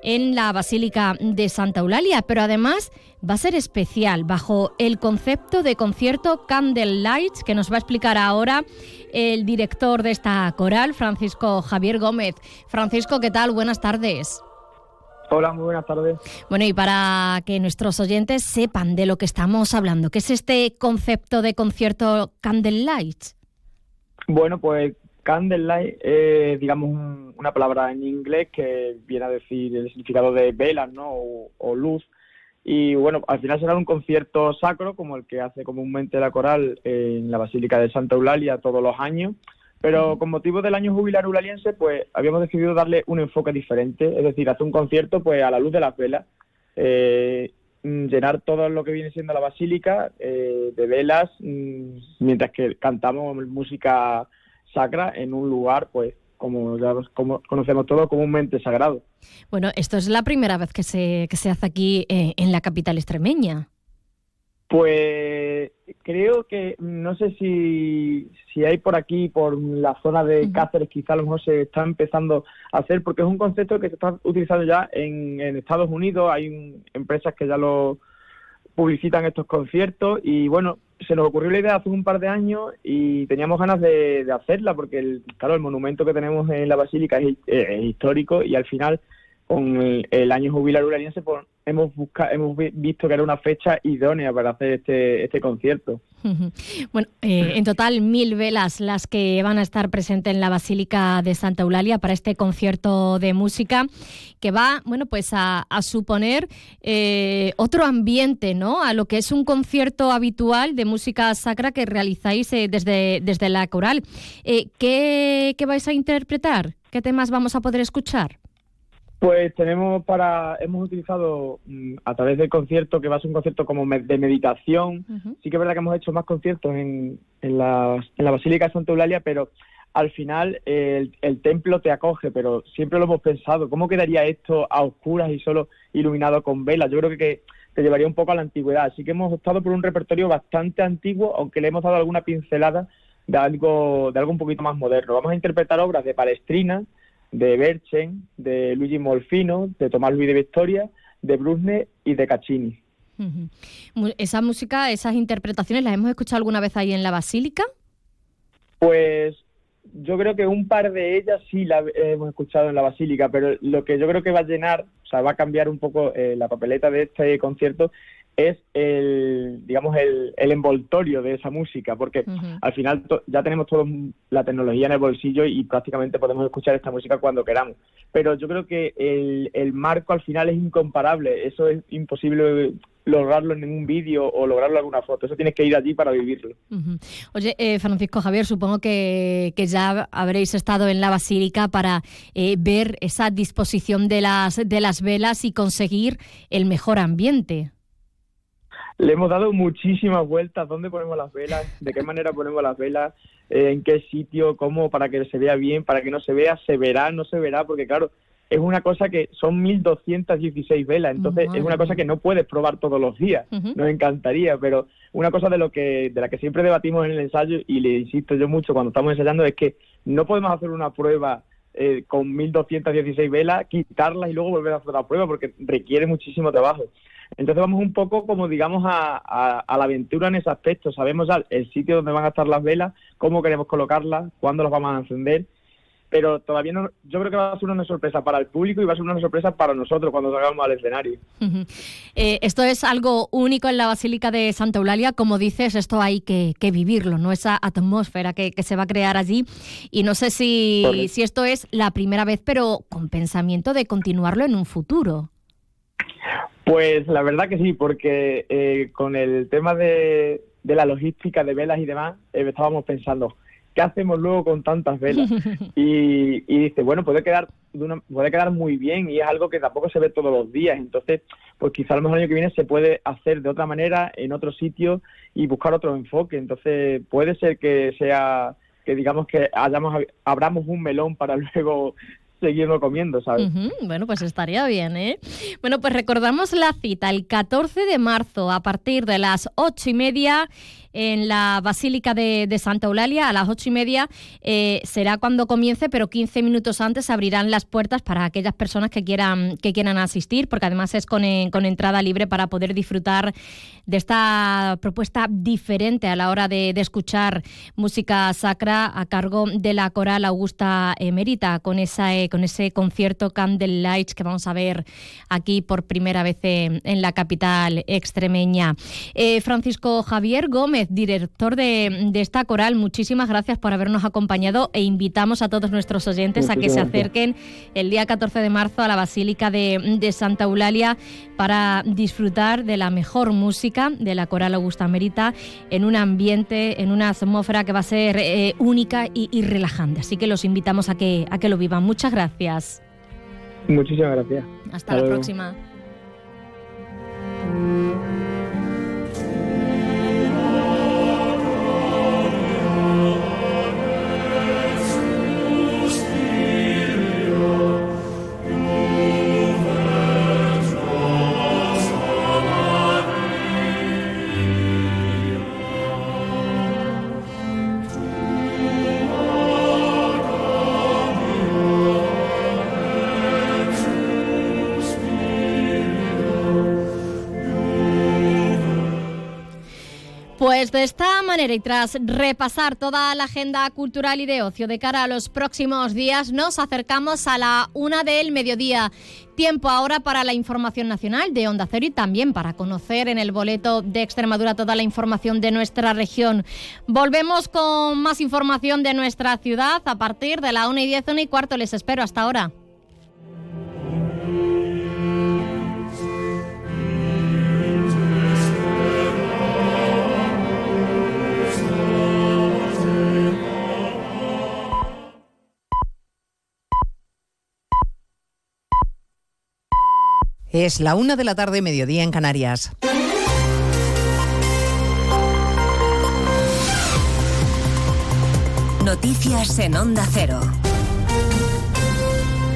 en la Basílica de Santa Eulalia, pero además va a ser especial bajo el concepto de concierto Candle Lights que nos va a explicar ahora el director de esta coral, Francisco Javier Gómez. Francisco, ¿qué tal? Buenas tardes. Hola, muy buenas tardes. Bueno, y para que nuestros oyentes sepan de lo que estamos hablando, ¿qué es este concepto de concierto Candle Lights? Bueno, pues Candlelight es, digamos, una palabra en inglés que viene a decir el significado de velas, ¿no? O, luz. Y bueno, al final será un concierto sacro, como el que hace comúnmente la coral en la Basílica de Santa Eulalia todos los años. Pero con motivo del año jubilar eulaliense, pues habíamos decidido darle un enfoque diferente, es decir, hacer un concierto pues a la luz de las velas, eh, mm, llenar todo lo que viene siendo la basílica eh, de velas, mm, mientras que cantamos música sacra en un lugar, pues, como ya como conocemos todos, comúnmente sagrado. Bueno, esto es la primera vez que se, que se hace aquí eh, en la capital extremeña. Pues creo que, no sé si, si hay por aquí, por la zona de Cáceres, quizá a lo mejor se está empezando a hacer, porque es un concepto que se está utilizando ya en, en Estados Unidos, hay un- empresas que ya lo publicitan estos conciertos y bueno, se nos ocurrió la idea hace un par de años y teníamos ganas de, hacerla porque el, claro, el monumento que tenemos en la Basílica es, es histórico y al final con el, el año jubilar uraniense pues, hemos busca, hemos vi- visto que era una fecha idónea para hacer este, este concierto. Bueno, eh, en total mil velas las que van a estar presentes en la Basílica de Santa Eulalia para este concierto de música que va, bueno, pues a, suponer eh, otro ambiente, ¿no? A lo que es un concierto habitual de música sacra que realizáis eh, desde, desde la coral. ¿qué, ¿Qué vais a interpretar? ¿Qué temas vamos a poder escuchar? Pues tenemos para, hemos utilizado mm, a través del concierto, que va a ser un concierto como de meditación, sí que es verdad que hemos hecho más conciertos en, en, la, en la Basílica de Santa Eulalia, pero al final el, el templo te acoge, pero siempre lo hemos pensado, ¿cómo quedaría esto a oscuras y solo iluminado con velas? Yo creo que, que te llevaría un poco a la antigüedad, así que hemos optado por un repertorio bastante antiguo, aunque le hemos dado alguna pincelada de algo, de algo un poquito más moderno. Vamos a interpretar obras de Palestrina, de Berchen, de Luigi Molfino, de Tomás Luis de Victoria, de Brusne y de Caccini. Esa música, esas interpretaciones, ¿las hemos escuchado alguna vez ahí en la Basílica? Pues yo creo que un par de ellas sí la hemos escuchado en la Basílica, pero lo que yo creo que va a llenar, o sea, va a cambiar un poco eh, la papeleta de este concierto es el, digamos, el, el envoltorio de esa música, porque al final to- ya tenemos toda la tecnología en el bolsillo y prácticamente podemos escuchar esta música cuando queramos. Pero yo creo que el, el marco al final es incomparable, eso es imposible lograrlo en un vídeo o lograrlo en alguna foto, eso tienes que ir allí para vivirlo. Oye, eh, Francisco Javier, supongo que, que ya habréis estado en la Basílica para eh, ver esa disposición de las, de las velas y conseguir el mejor ambiente. Le hemos dado muchísimas vueltas, dónde ponemos las velas, de qué manera ponemos las velas, eh, en qué sitio, cómo, para que se vea bien, para que no se vea, se verá, no se verá, porque claro, es una cosa que son 1.216 velas, entonces es una cosa que no puedes probar todos los días, nos encantaría, pero una cosa de lo que de la que siempre debatimos en el ensayo y le insisto yo mucho cuando estamos ensayando es que no podemos hacer una prueba eh, con 1.216 velas, quitarlas y luego volver a hacer la prueba porque requiere muchísimo trabajo. Entonces vamos un poco como digamos a, a- a la aventura en ese aspecto. Sabemos ya el sitio donde van a estar las velas, cómo queremos colocarlas, cuándo las vamos a encender, pero todavía no, yo creo que va a ser una sorpresa para el público y va a ser una sorpresa para nosotros cuando salgamos al escenario. Eh, esto es algo único en la Basílica de Santa Eulalia. Como dices, esto hay que, que vivirlo, ¿no? Esa atmósfera que, que se va a crear allí. Y no sé si, si esto es la primera vez, pero con pensamiento de continuarlo en un futuro. Pues la verdad que sí, porque eh, con el tema de, de la logística de velas y demás, eh, estábamos pensando, ¿qué hacemos luego con tantas velas? y, y dice, bueno, puede quedar, de una- puede quedar muy bien y es algo que tampoco se ve todos los días. Entonces, pues quizá a lo mejor el año que viene se puede hacer de otra manera, en otro sitio y buscar otro enfoque. Entonces, puede ser que sea, que digamos que hayamos, abramos un melón para luego seguirlo comiendo, ¿sabes? Bueno, pues estaría bien, ¿eh? Bueno, pues recordamos la cita el 14 de marzo a partir de las ocho y media en la Basílica de, Santa Eulalia. A las ocho y media eh, será cuando comience, pero 15 minutos antes abrirán las puertas para aquellas personas que quieran, que quieran asistir, porque además es con, eh, entrada libre para poder disfrutar de esta propuesta diferente a la hora de, escuchar música sacra a cargo de la coral Augusta Emerita, con, esa, eh, con ese concierto Candle Lights que vamos a ver aquí por primera vez en, en la capital extremeña. Eh, Francisco Javier Gómez, director de, de esta coral, muchísimas gracias por habernos acompañado e invitamos a todos nuestros oyentes a que se acerquen el día 14 de marzo a la Basílica de, de Santa Eulalia para disfrutar de la mejor música de la coral Augusta Merita en un ambiente, en una atmósfera que va a ser eh, única y, y relajante. Así que los invitamos a que, a que lo vivan. Muchas gracias. Muchísimas gracias. Hasta la luego. próxima. Pues de esta manera y tras repasar toda la agenda cultural y de ocio de cara a los próximos días, nos acercamos a la una del mediodía. Tiempo ahora para la información nacional de Onda Cero y también para conocer en el boleto de Extremadura toda la información de nuestra región. Volvemos con más información de nuestra ciudad a partir de la una y diez, una y cuarto. Les espero hasta ahora. Es la una de la tarde, mediodía en Canarias. Noticias en Onda Cero.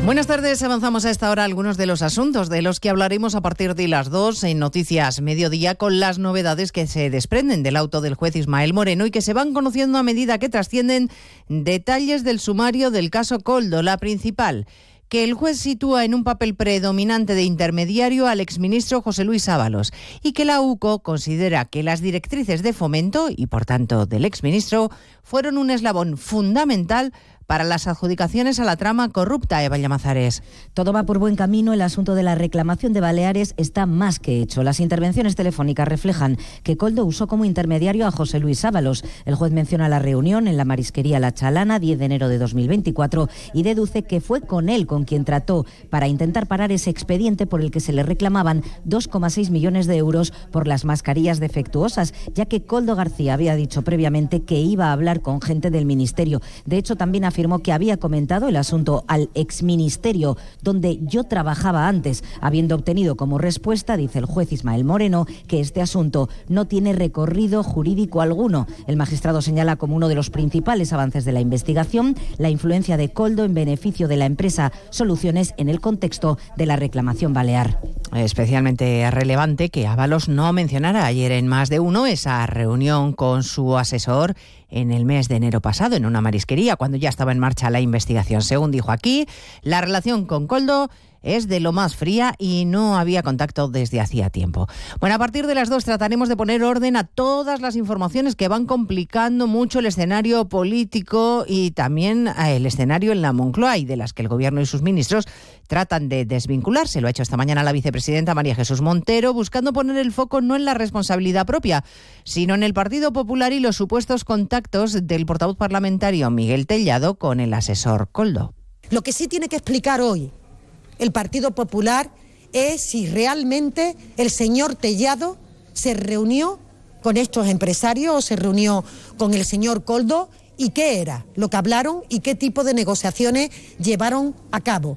Buenas tardes, avanzamos a esta hora algunos de los asuntos de los que hablaremos a partir de las dos en Noticias Mediodía con las novedades que se desprenden del auto del juez Ismael Moreno y que se van conociendo a medida que trascienden detalles del sumario del caso Coldo, la principal que el juez sitúa en un papel predominante de intermediario al exministro José Luis Ábalos y que la UCO considera que las directrices de fomento y por tanto del exministro fueron un eslabón fundamental para las adjudicaciones a la trama corrupta, Eva Llamazares. Todo va por buen camino. El asunto de la reclamación de Baleares está más que hecho. Las intervenciones telefónicas reflejan que Coldo usó como intermediario a José Luis Ábalos. El juez menciona la reunión en la marisquería La Chalana, 10 de enero de 2024, y deduce que fue con él con quien trató para intentar parar ese expediente por el que se le reclamaban 2,6 millones de euros por las mascarillas defectuosas, ya que Coldo García había dicho previamente que iba a hablar con gente del ministerio. De hecho, también afirmó que había comentado el asunto al exministerio donde yo trabajaba antes, habiendo obtenido como respuesta, dice el juez Ismael Moreno, que este asunto no tiene recorrido jurídico alguno. El magistrado señala como uno de los principales avances de la investigación la influencia de Coldo en beneficio de la empresa Soluciones en el contexto de la reclamación balear. Especialmente relevante que Ábalos no mencionara ayer en más de uno esa reunión con su asesor en el mes de enero pasado en una marisquería, cuando ya estaba en marcha la investigación. Según dijo aquí, la relación con Coldo es de lo más fría y no había contacto desde hacía tiempo. Bueno, a partir de las dos trataremos de poner orden a todas las informaciones que van complicando mucho el escenario político y también el escenario en la Moncloa y de las que el Gobierno y sus ministros tratan de desvincularse. Lo ha hecho esta mañana la vicepresidenta María Jesús Montero, buscando poner el foco no en la responsabilidad propia, sino en el Partido Popular y los supuestos contactos del portavoz parlamentario Miguel Tellado con el asesor Coldo. Lo que sí tiene que explicar hoy el Partido Popular es si realmente el señor Tellado se reunió con estos empresarios o se reunió con el señor Coldo y qué era lo que hablaron y qué tipo de negociaciones llevaron a cabo.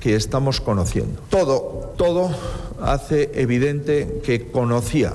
que estamos conociendo? Todo, todo hace evidente que conocía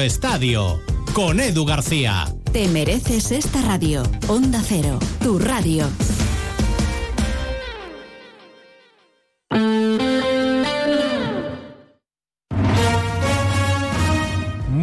Estadio, con Edu García. Te mereces esta radio. Onda Cero, tu radio.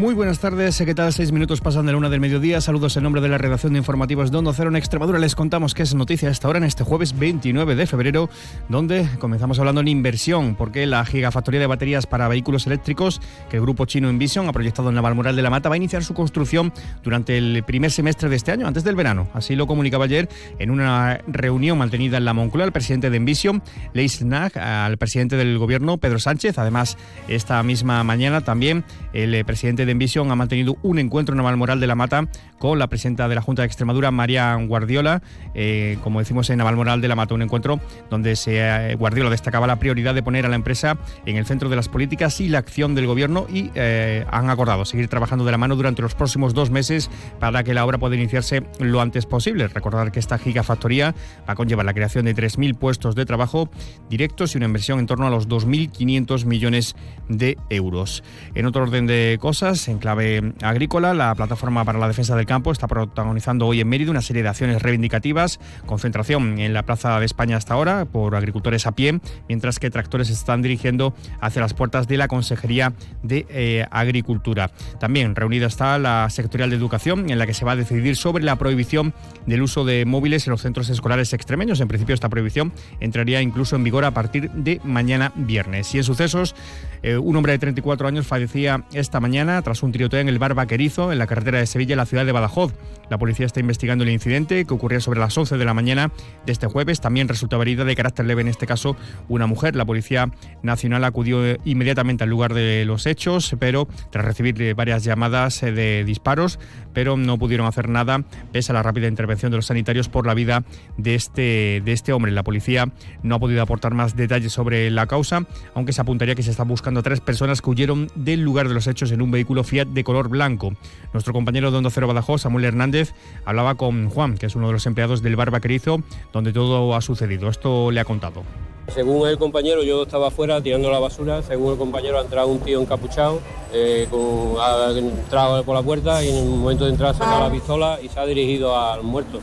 Muy buenas tardes, ¿qué tal? Seis minutos pasan de la una del mediodía. Saludos en nombre de la redacción de informativos de Onda Cero en Extremadura. Les contamos que es noticia esta hora en este jueves 29 de febrero, donde comenzamos hablando en inversión, porque la gigafactoría de baterías para vehículos eléctricos que el grupo chino Envision ha proyectado en Navalmoral de la Mata va a iniciar su construcción durante el primer semestre de este año, antes del verano. Así lo comunicaba ayer en una reunión mantenida en la Moncloa el presidente de Envision, Leis Nag, al presidente del gobierno, Pedro Sánchez. Además, esta misma mañana también el presidente de Envision ha mantenido un encuentro en Navalmoral de la Mata con la presidenta de la Junta de Extremadura, María Guardiola, eh, como decimos en Navalmoral de la Mata, un encuentro donde se, eh, Guardiola destacaba la prioridad de poner a la empresa en el centro de las políticas y la acción del gobierno y eh, han acordado seguir trabajando de la mano durante los próximos dos meses para que la obra pueda iniciarse lo antes posible. Recordar que esta gigafactoría va a conllevar la creación de 3.000 puestos de trabajo directos y una inversión en torno a los 2.500 millones de euros. En otro orden de cosas, en clave agrícola, la Plataforma para la Defensa del Campo está protagonizando hoy en Mérida una serie de acciones reivindicativas, concentración en la Plaza de España hasta ahora por agricultores a pie, mientras que tractores están dirigiendo hacia las puertas de la Consejería de eh, Agricultura. También reunida está la sectorial de Educación, en la que se va a decidir sobre la prohibición del uso de móviles en los centros escolares extremeños. En principio, esta prohibición entraría incluso en vigor a partir de mañana viernes. Y en sucesos, eh, un hombre de 34 años fallecía esta mañana tras un tiroteo en el bar Vaquerizo, en la carretera de Sevilla, la ciudad de Badajoz. La policía está investigando el incidente que ocurrió sobre las 11 de la mañana de este jueves. También resultaba herida de carácter leve, en este caso, una mujer. La Policía Nacional acudió eh, inmediatamente al lugar de los hechos, pero tras recibir eh, varias llamadas eh, de disparos, pero no pudieron hacer nada, pese a la rápida intervención de los sanitarios por la vida de este, de este hombre. La policía no ha podido aportar más detalles sobre la causa, aunque se apuntaría que se está buscando a tres personas que huyeron del lugar de los hechos en un vehículo Fiat de color blanco. Nuestro compañero de Onda Cero Badajoz, Samuel Hernández, hablaba con Juan, que es uno de los empleados del bar Vaquerizo, donde todo ha sucedido. Esto le ha contado. Según el compañero, yo estaba afuera tirando la basura. Según el compañero, ha entrado un tío encapuchado, eh, con- ha entrado por la puerta y en el momento de entrar saca la pistola y se ha dirigido al muerto.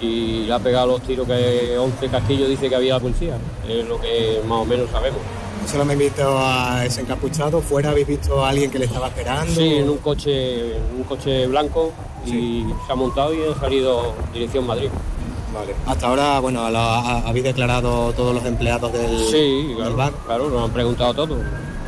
Y le ha pegado los tiros que 11 casquillos dice que había la policía. Es lo que más o menos sabemos. Solo me he visto a ese encapuchado. ¿Fuera habéis visto a alguien que le estaba esperando? Sí, en un coche, en un coche blanco y se ha montado y ha salido dirección Madrid. Vale. Hasta ahora, bueno, lo- habéis declarado todos los empleados del, Sí, del claro, bar. claro, nos han preguntado todo.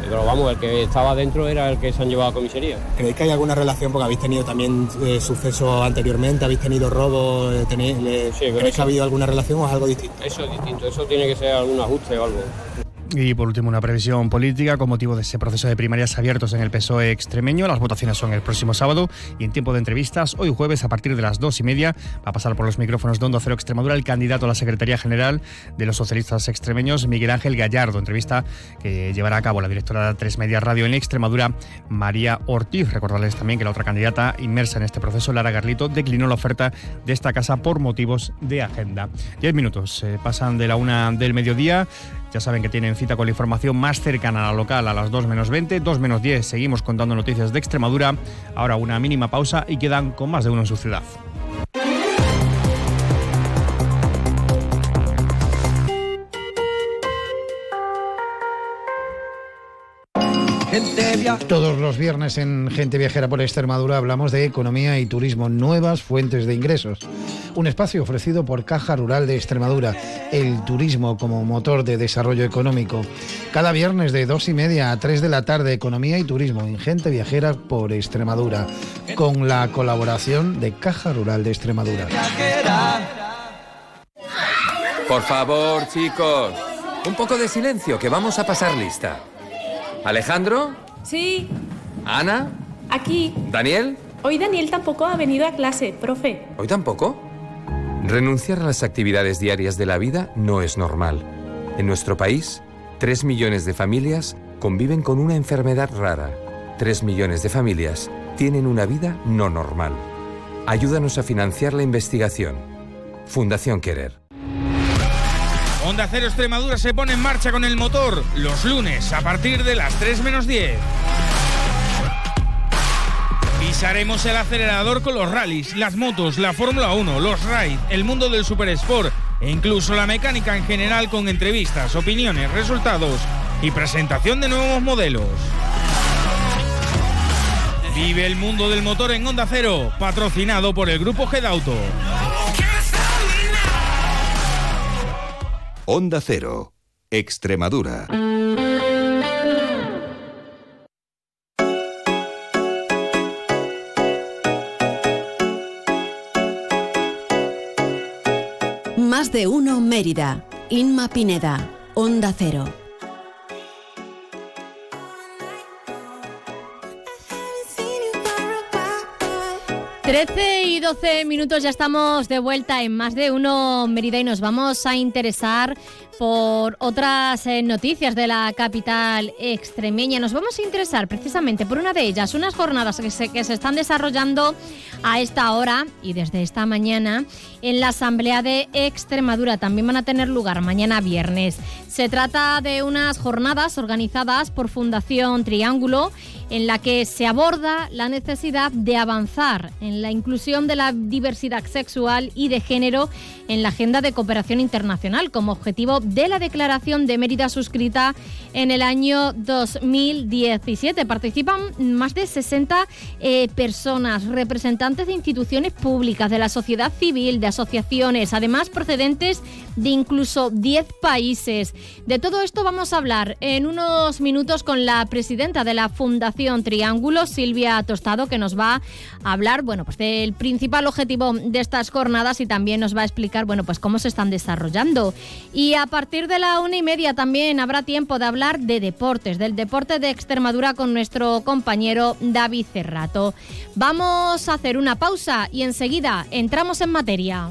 Pero vamos, el que estaba dentro era el que se han llevado a comisaría. ¿Creéis que hay alguna relación? Porque habéis tenido también eh, sucesos anteriormente, habéis tenido robos, eh, tenéis, le- ¿creéis que ha habido alguna relación o es algo distinto? Eso es distinto, eso tiene que ser algún ajuste o algo. Y por último, una previsión política con motivo de ese proceso de primarias abiertos en el PSOE extremeño. Las votaciones son el próximo sábado y en tiempo de entrevistas, hoy jueves a partir de las dos y media, va a pasar por los micrófonos de Onda Cero Extremadura el candidato a la Secretaría General de los Socialistas Extremeños, Miguel Ángel Gallardo. Entrevista que llevará a cabo la directora de Tres Medias Radio en Extremadura, María Ortiz. Recordarles también que la otra candidata inmersa en este proceso, Lara Garlito, declinó la oferta de esta casa por motivos de agenda. Diez minutos eh, pasan de la una del mediodía. Ya saben que tienen cita con la información más cercana a la local a las 2 menos 20, 2 menos 10. Seguimos contando noticias de Extremadura. Ahora una mínima pausa y quedan con más de uno en su ciudad. Todos los viernes en Gente Viajera por Extremadura hablamos de economía y turismo, nuevas fuentes de ingresos. Un espacio ofrecido por Caja Rural de Extremadura, el turismo como motor de desarrollo económico. Cada viernes de dos y media a 3 de la tarde, economía y turismo en Gente Viajera por Extremadura, con la colaboración de Caja Rural de Extremadura. Por favor, chicos, un poco de silencio, que vamos a pasar lista. Alejandro, Sí, Ana, aquí. Daniel, Hoy Daniel tampoco ha venido a clase, profe. ¿hoy tampoco? Renunciar a las actividades diarias de la vida no es normal. En nuestro país, 3 millones de familias conviven con una enfermedad rara. 3 millones de familias tienen una vida no normal. Ayúdanos a financiar la investigación. Fundación Querer. Onda Cero Extremadura se pone en marcha con el motor los lunes a partir de las 3 menos 10. Pisaremos el acelerador con los rallies, las motos, la Fórmula 1, los raids, el mundo del super sport e incluso la mecánica en general con entrevistas, opiniones, resultados y presentación de nuevos modelos. Vive el mundo del motor en Onda Cero, patrocinado por el grupo Gedauto. Onda Cero, Extremadura. Más de uno Mérida. Inma Pineda. Onda Cero. 13 y 12 minutos ya estamos de vuelta en más de uno Mérida y nos vamos a interesar por otras eh, noticias de la capital extremeña. Nos vamos a interesar precisamente por una de ellas, unas jornadas que se, que se están desarrollando a esta hora y desde esta mañana en la Asamblea de Extremadura. También van a tener lugar mañana viernes. Se trata de unas jornadas organizadas por Fundación Triángulo en la que se aborda la necesidad de avanzar en la inclusión de la diversidad sexual y de género en la agenda de cooperación internacional como objetivo de la declaración de Mérida suscrita en el año 2017. Participan más de 60 eh, personas, representantes de instituciones públicas, de la sociedad civil, de asociaciones, además procedentes de incluso 10 países. De todo esto vamos a hablar en unos minutos con la presidenta de la Fundación Triángulo, Silvia Tostado, que nos va a hablar, bueno, pues del principal objetivo de estas jornadas y también nos va a explicar, bueno, pues cómo se están desarrollando. Y a partir de la una y media también habrá tiempo de hablar de deportes, del deporte de Extremadura con nuestro compañero David Cerrato. Vamos a hacer una pausa y enseguida entramos en materia.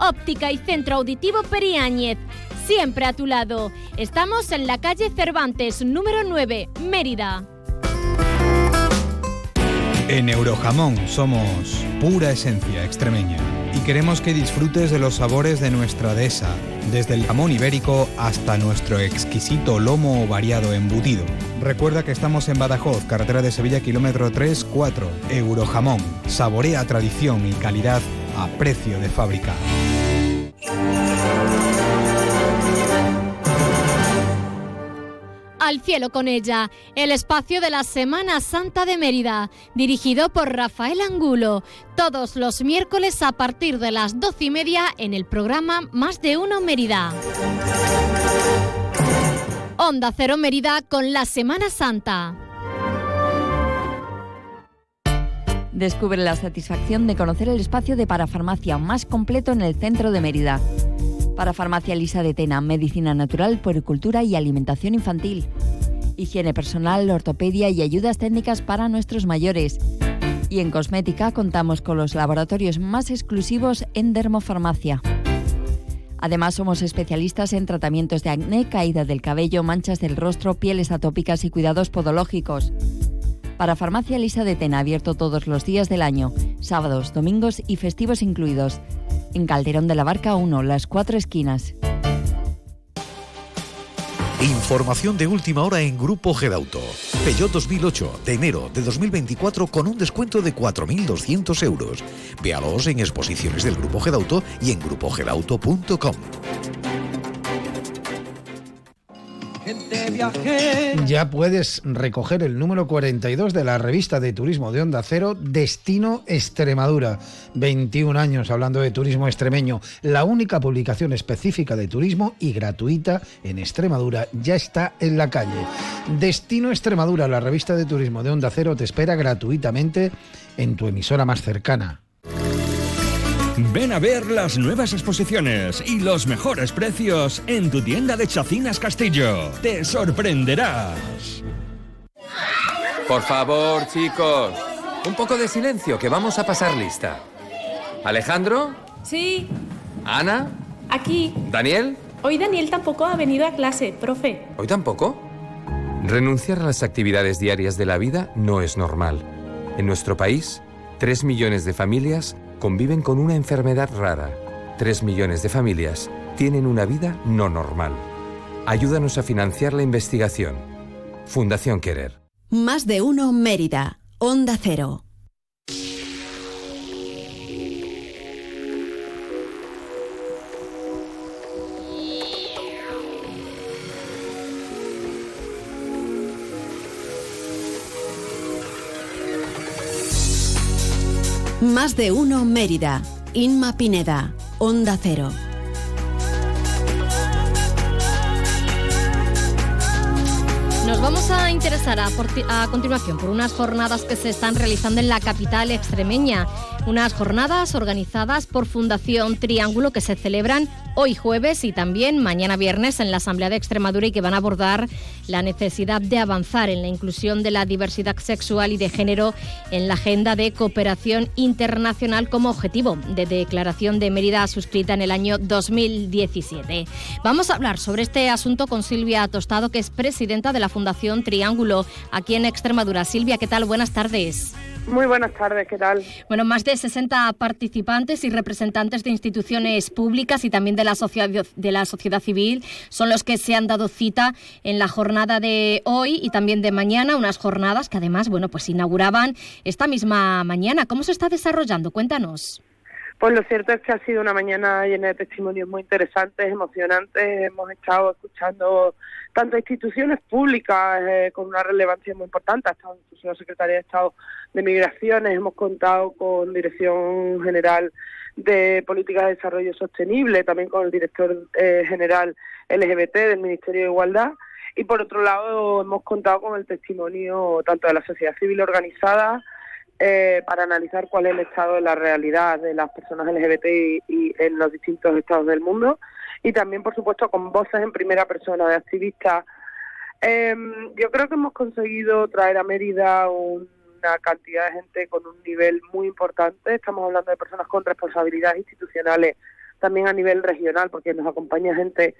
Óptica y Centro Auditivo Periáñez. Siempre a tu lado. Estamos en la calle Cervantes, número 9, Mérida. En Eurojamón somos pura esencia extremeña y queremos que disfrutes de los sabores de nuestra dehesa, desde el jamón ibérico hasta nuestro exquisito lomo variado embutido. Recuerda que estamos en Badajoz, carretera de Sevilla, kilómetro 3-4. Eurojamón, saborea tradición y calidad a precio de fábrica. Al cielo con ella, el espacio de la Semana Santa de Mérida, dirigido por Rafael Angulo, todos los miércoles a partir de las doce y media en el programa Más de Uno Mérida. Onda Cero Mérida con la Semana Santa. Descubre la satisfacción de conocer el espacio de parafarmacia más completo en el centro de Mérida. Parafarmacia Lisa de Tena, medicina natural, puericultura y alimentación infantil. Higiene personal, ortopedia y ayudas técnicas para nuestros mayores. Y en cosmética contamos con los laboratorios más exclusivos en dermofarmacia. Además, somos especialistas en tratamientos de acné, caída del cabello, manchas del rostro, pieles atópicas y cuidados podológicos. Para Farmacia Lisa de Tena, abierto todos los días del año, sábados, domingos y festivos incluidos. En Calderón de la Barca 1, las cuatro esquinas. Información de última hora en Grupo Gedauto. Peugeot 2008 de enero de 2024 con un descuento de 4.200 euros. Véalos en exposiciones del Grupo Gedauto y en grupogedauto.com. Ya puedes recoger el número 42 de la revista de turismo de Onda Cero, Destino Extremadura. 21 años hablando de turismo extremeño. La única publicación específica de turismo y gratuita en Extremadura ya está en la calle. Destino Extremadura, la revista de turismo de Onda Cero, te espera gratuitamente en tu emisora más cercana. Ven a ver las nuevas exposiciones y los mejores precios en tu tienda de Chacinas Castillo. Te sorprenderás. Por favor, chicos, un poco de silencio, que vamos a pasar lista. Alejandro, Sí, Ana, aquí. Daniel, Hoy Daniel tampoco ha venido a clase, profe. ¿hoy tampoco? Renunciar a las actividades diarias de la vida no es normal. En nuestro país, 3 millones de familias conviven con una enfermedad rara. 3 millones de familias tienen una vida no normal. Ayúdanos a financiar la investigación. Fundación Querer. Más de uno Mérida. Onda Cero. Más de uno Mérida. Inma Pineda. Onda Cero. Nos vamos a interesar a, a continuación por unas jornadas que se están realizando en la capital extremeña. Unas jornadas organizadas por Fundación Triángulo que se celebran hoy jueves y también mañana viernes en la Asamblea de Extremadura y que van a abordar la necesidad de avanzar en la inclusión de la diversidad sexual y de género en la agenda de cooperación internacional como objetivo de Declaración de Mérida suscrita en el año 2017. Vamos a hablar sobre este asunto con Silvia Tostado, que es presidenta de la Fundación Triángulo aquí en Extremadura. Silvia, ¿qué tal? Buenas tardes. Muy buenas tardes, ¿qué tal? Bueno, más de 60 participantes y representantes de instituciones públicas y también de la, sociedad, de la sociedad civil son los que se han dado cita en la jornada de hoy y también de mañana, unas jornadas que además, bueno, pues inauguraban esta misma mañana. ¿Cómo se está desarrollando? Cuéntanos. Pues lo cierto es que ha sido una mañana llena de testimonios muy interesantes, emocionantes. Hemos estado escuchando tanto instituciones públicas eh, con una relevancia muy importante, hasta incluso la Secretaría de Estado de Migraciones, hemos contado con Dirección General de Políticas de Desarrollo Sostenible, también con el director eh, general LGBT del Ministerio de Igualdad. Y por otro lado, hemos contado con el testimonio tanto de la sociedad civil organizada, eh, para analizar cuál es el estado de la realidad de las personas LGBT y, en los distintos estados del mundo y también, por supuesto, con voces en primera persona de activistas. Em, yo creo que hemos conseguido traer a Mérida una cantidad de gente con un nivel muy importante. Estamos hablando de personas con responsabilidades institucionales, también a nivel regional, porque nos acompaña gente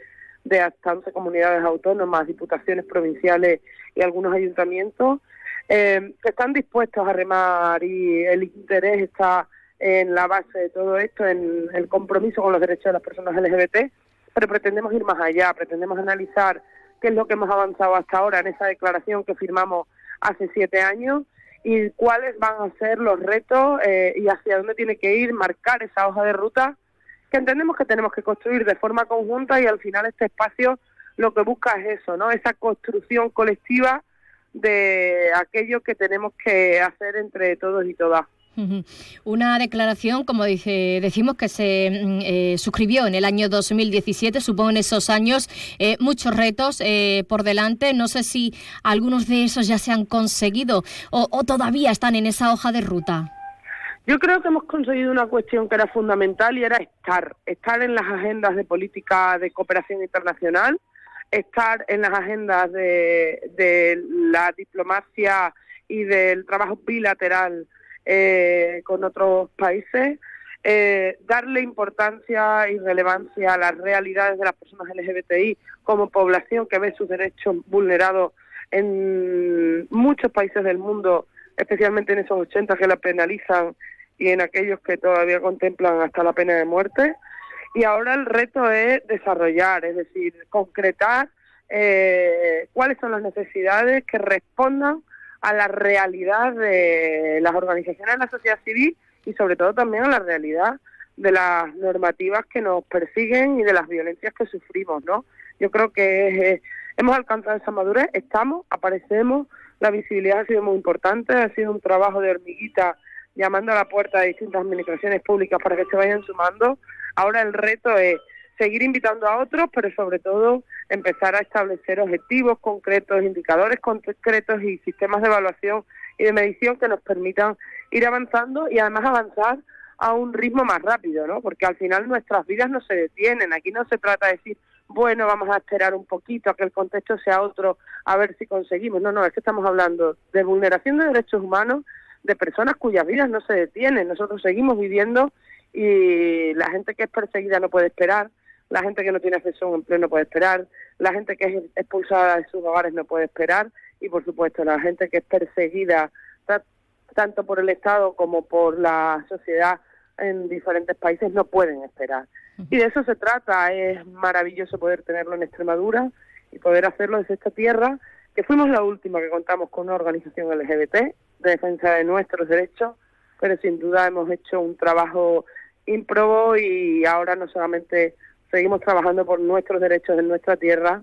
de hasta 11 comunidades autónomas, diputaciones provinciales y algunos ayuntamientos eh, están dispuestos a remar y el interés está en la base de todo esto, en el compromiso con los derechos de las personas LGBT, pero pretendemos ir más allá, pretendemos analizar qué es lo que hemos avanzado hasta ahora en esa declaración que firmamos hace siete años y cuáles van a ser los retos eh, y hacia dónde tiene que ir, marcar esa hoja de ruta que entendemos que tenemos que construir de forma conjunta y al final este espacio lo que busca es eso, ¿no? Esa construcción colectiva de aquello que tenemos que hacer entre todos y todas. Una declaración, como dice, decimos, que se mm, eh, suscribió en el año 2017. Supongo en esos años eh, muchos retos eh, por delante. No sé si algunos de esos ya se han conseguido o, o, todavía están en esa hoja de ruta. Yo creo que hemos conseguido una cuestión que era fundamental y era estar, estar en las agendas de política de cooperación internacional, estar en las agendas de, la diplomacia y del trabajo bilateral eh, con otros países, eh, darle importancia y relevancia a las realidades de las personas LGBTI como población que ve sus derechos vulnerados en muchos países del mundo, especialmente en esos 80 que la penalizan y en aquellos que todavía contemplan hasta la pena de muerte. Y ahora el reto es desarrollar, es decir, concretar eh, cuáles son las necesidades que respondan a la realidad de las organizaciones de la sociedad civil y sobre todo también a la realidad de las normativas que nos persiguen y de las violencias que sufrimos, ¿no? Yo creo que eh, hemos alcanzado esa madurez, estamos, aparecemos, la visibilidad ha sido muy importante, ha sido un trabajo de hormiguita llamando a la puerta de distintas administraciones públicas para que se vayan sumando, Ahora el reto es seguir invitando a otros, pero sobre todo empezar a establecer objetivos concretos, indicadores concretos y sistemas de evaluación y de medición que nos permitan ir avanzando y además avanzar a un ritmo más rápido, ¿no? Porque al final nuestras vidas no se detienen. Aquí no se trata de decir, bueno, vamos a esperar un poquito a que el contexto sea otro, a ver si conseguimos. No, no, es que estamos hablando de vulneración de derechos humanos de personas cuyas vidas no se detienen. Nosotros seguimos viviendo y la gente que es perseguida no puede esperar, la gente que no tiene acceso a un empleo no puede esperar, la gente que es expulsada de sus hogares no puede esperar. Y por supuesto la gente que es perseguida tanto por el Estado como por la sociedad en diferentes países no pueden esperar. Y de eso se trata, es maravilloso poder tenerlo en Extremadura y poder hacerlo desde esta tierra, que fuimos la última que contamos con una organización LGBT de defensa de nuestros derechos, pero sin duda hemos hecho un trabajo ímprobo y ahora no solamente seguimos trabajando por nuestros derechos en nuestra tierra,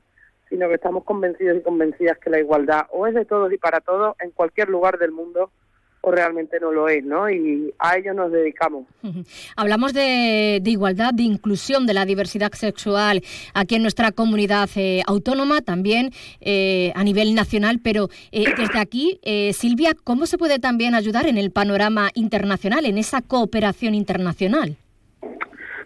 sino que estamos convencidos y convencidas que la igualdad o es de todos y para todos en cualquier lugar del mundo o realmente no lo es, ¿no? Y a ello nos dedicamos. Hablamos de, igualdad, de inclusión de la diversidad sexual aquí en nuestra comunidad eh, autónoma, también eh, a nivel nacional, pero eh, desde aquí, Silvia, ¿cómo se puede también ayudar en el panorama internacional, en esa cooperación internacional?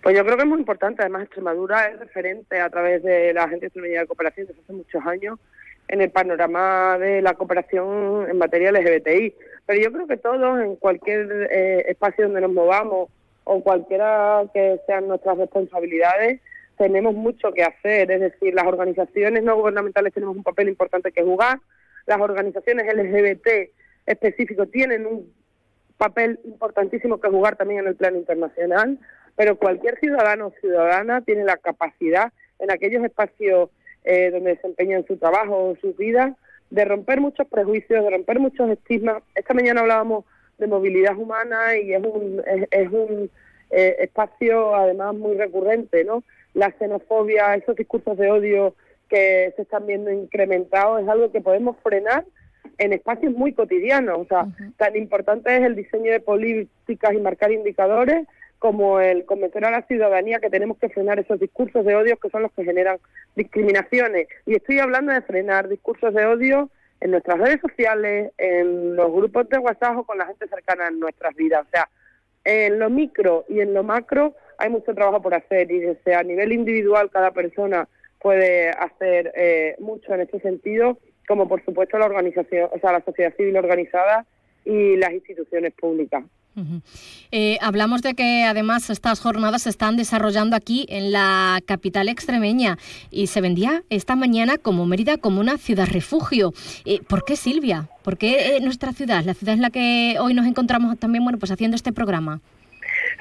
Pues yo creo que es muy importante, además Extremadura es referente a través de la Agencia Extremeña de Cooperación desde hace muchos años en el panorama de la cooperación en materia LGBTI. Pero yo creo que todos, en cualquier eh, espacio donde nos movamos o cualquiera que sean nuestras responsabilidades, tenemos mucho que hacer. Es decir, las organizaciones no gubernamentales tenemos un papel importante que jugar, las organizaciones LGBT específicos tienen un papel importantísimo que jugar también en el plano internacional, pero cualquier ciudadano o ciudadana tiene la capacidad en aquellos espacios eh, donde desempeñan su trabajo o su vida, de romper muchos prejuicios, de romper muchos estigmas. Esta mañana hablábamos de movilidad humana y es un, es, un eh, espacio además muy recurrente, ¿no? La xenofobia, esos discursos de odio que se están viendo incrementados es algo que podemos frenar en espacios muy cotidianos. O sea, tan importante es el diseño de políticas y marcar indicadores como el convencer a la ciudadanía que tenemos que frenar esos discursos de odio que son los que generan discriminaciones. Y estoy hablando de frenar discursos de odio en nuestras redes sociales, en los grupos de WhatsApp o con la gente cercana en nuestras vidas. O sea, en lo micro y en lo macro hay mucho trabajo por hacer y desde a nivel individual cada persona puede hacer eh, mucho en este sentido, como por supuesto la organización, o sea, la sociedad civil organizada y las instituciones públicas. Eh, hablamos de que además estas jornadas se están desarrollando aquí en la capital extremeña y se vendía esta mañana como Mérida como una ciudad refugio. Eh, ¿Por qué Silvia? ¿Por qué nuestra ciudad, la ciudad en la que hoy nos encontramos también, bueno, pues haciendo este programa?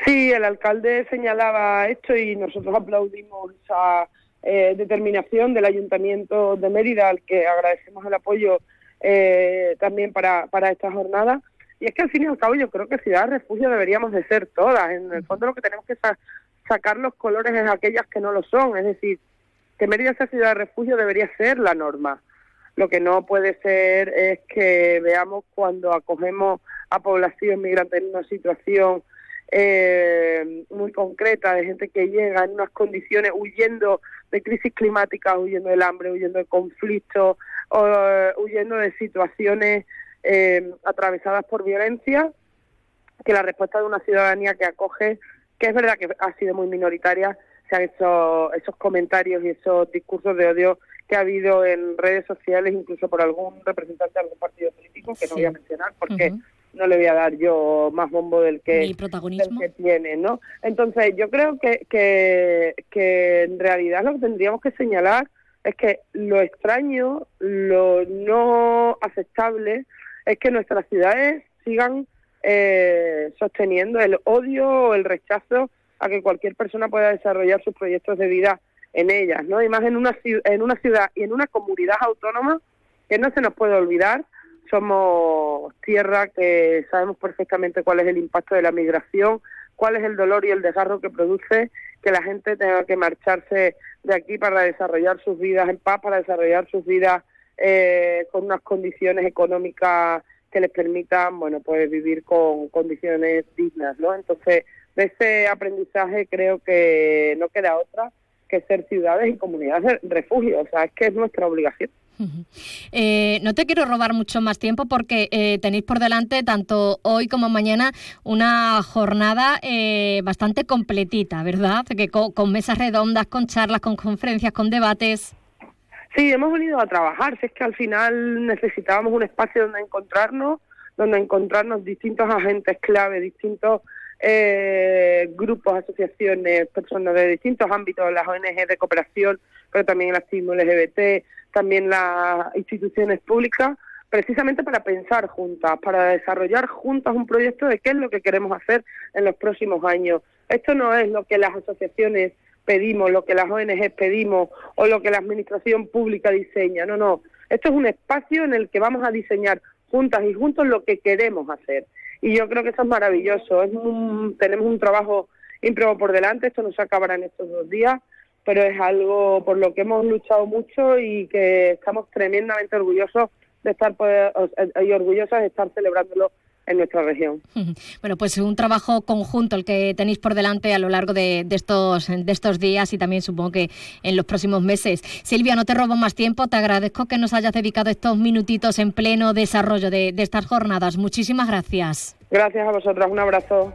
Sí, el alcalde señalaba esto y nosotros aplaudimos esa eh, determinación del Ayuntamiento de Mérida, al que agradecemos el apoyo eh, también para, para esta jornada. Y es que al fin y al cabo yo creo que ciudad de refugio deberíamos de ser todas. En el fondo lo que tenemos que sacar los colores es aquellas que no lo son. Es decir, que Mérida sea ciudad de refugio debería ser la norma. Lo que no puede ser es que veamos cuando acogemos a población migrante en una situación eh, muy concreta de gente que llega en unas condiciones huyendo de crisis climáticas, huyendo del hambre, huyendo de conflictos, o, huyendo de situaciones eh, atravesadas por violencia, que la respuesta de una ciudadanía que acoge, que es verdad que ha sido muy minoritaria, se han hecho esos comentarios y esos discursos de odio que ha habido en redes sociales, incluso por algún representante de algún partido político, que no voy a mencionar porque no le voy a dar yo más bombo del que, que tiene, ¿no? Entonces, yo creo que, que, que en realidad lo que tendríamos que señalar es que lo extraño, lo no aceptable, es que nuestras ciudades sigan eh, sosteniendo el odio o el rechazo a que cualquier persona pueda desarrollar sus proyectos de vida en ellas, ¿no? Y más en una, en una ciudad y en una comunidad autónoma que no se nos puede olvidar somos tierra que sabemos perfectamente cuál es el impacto de la migración, cuál es el dolor y el desgarro que produce que la gente tenga que marcharse de aquí para desarrollar sus vidas en paz, para desarrollar sus vidas eh, con unas condiciones económicas que les permitan, bueno, pues vivir con condiciones dignas, ¿no? Entonces, de ese aprendizaje creo que no queda otra que ser ciudades y comunidades de refugio, o sea, es que es nuestra obligación. Eh, no te quiero robar mucho más tiempo porque eh, tenéis por delante, tanto hoy como mañana, una jornada eh, bastante completita, ¿verdad? Que con, mesas redondas, con charlas, con conferencias, con debates. Sí, hemos venido a trabajar. Si es que al final necesitábamos un espacio donde encontrarnos, donde encontrarnos distintos agentes clave, distintos grupos, asociaciones, personas de distintos ámbitos, las ONG de cooperación, pero también el activismo LGBT, también las instituciones públicas, precisamente para pensar juntas, para desarrollar juntas un proyecto de qué es lo que queremos hacer en los próximos años. Esto no es lo que las asociaciones pedimos, lo que las ONG pedimos o lo que la administración pública diseña. No, no. Esto es un espacio en el que vamos a diseñar juntas y juntos lo que queremos hacer. Y yo creo que eso es maravilloso. Es tenemos un trabajo ímprobo por delante. Esto no se acabará en estos dos días pero es algo por lo que hemos luchado mucho y que estamos tremendamente orgullosos de estar y orgullosos de estar celebrándolo en nuestra región. Bueno, pues un trabajo conjunto el que tenéis por delante a lo largo de, estos, de estos días y también supongo que en los próximos meses. Silvia, no te robo más tiempo, te agradezco que nos hayas dedicado estos minutitos en pleno desarrollo de, de estas jornadas. Muchísimas gracias. Gracias a vosotras, un abrazo.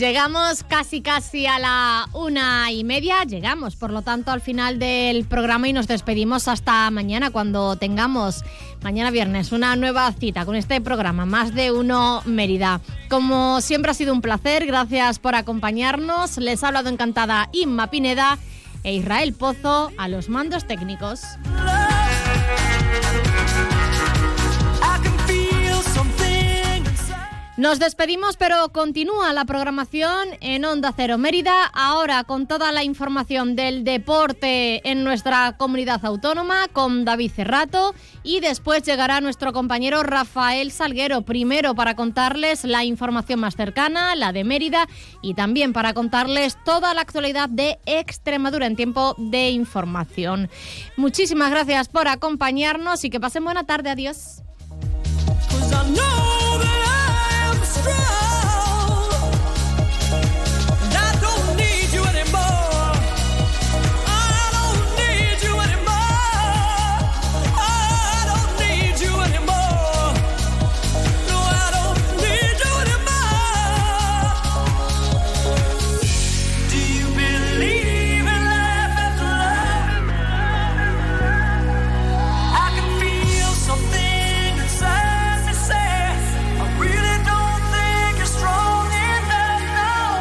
Llegamos casi casi a la una y media, llegamos por lo tanto al final del programa y nos despedimos hasta mañana cuando tengamos, mañana viernes, una nueva cita con este programa, Más de Uno Mérida. Como siempre ha sido un placer, gracias por acompañarnos, les ha hablado encantada Inma Pineda e Israel Pozo a los mandos técnicos. Nos despedimos, pero continúa la programación en Onda Cero Mérida, ahora con toda la información del deporte en nuestra comunidad autónoma, con David Cerrato, y después llegará nuestro compañero Rafael Salguero, primero para contarles la información más cercana, la de Mérida, y también para contarles toda la actualidad de Extremadura en tiempo de información. Muchísimas gracias por acompañarnos y que pasen buena tarde. Adiós.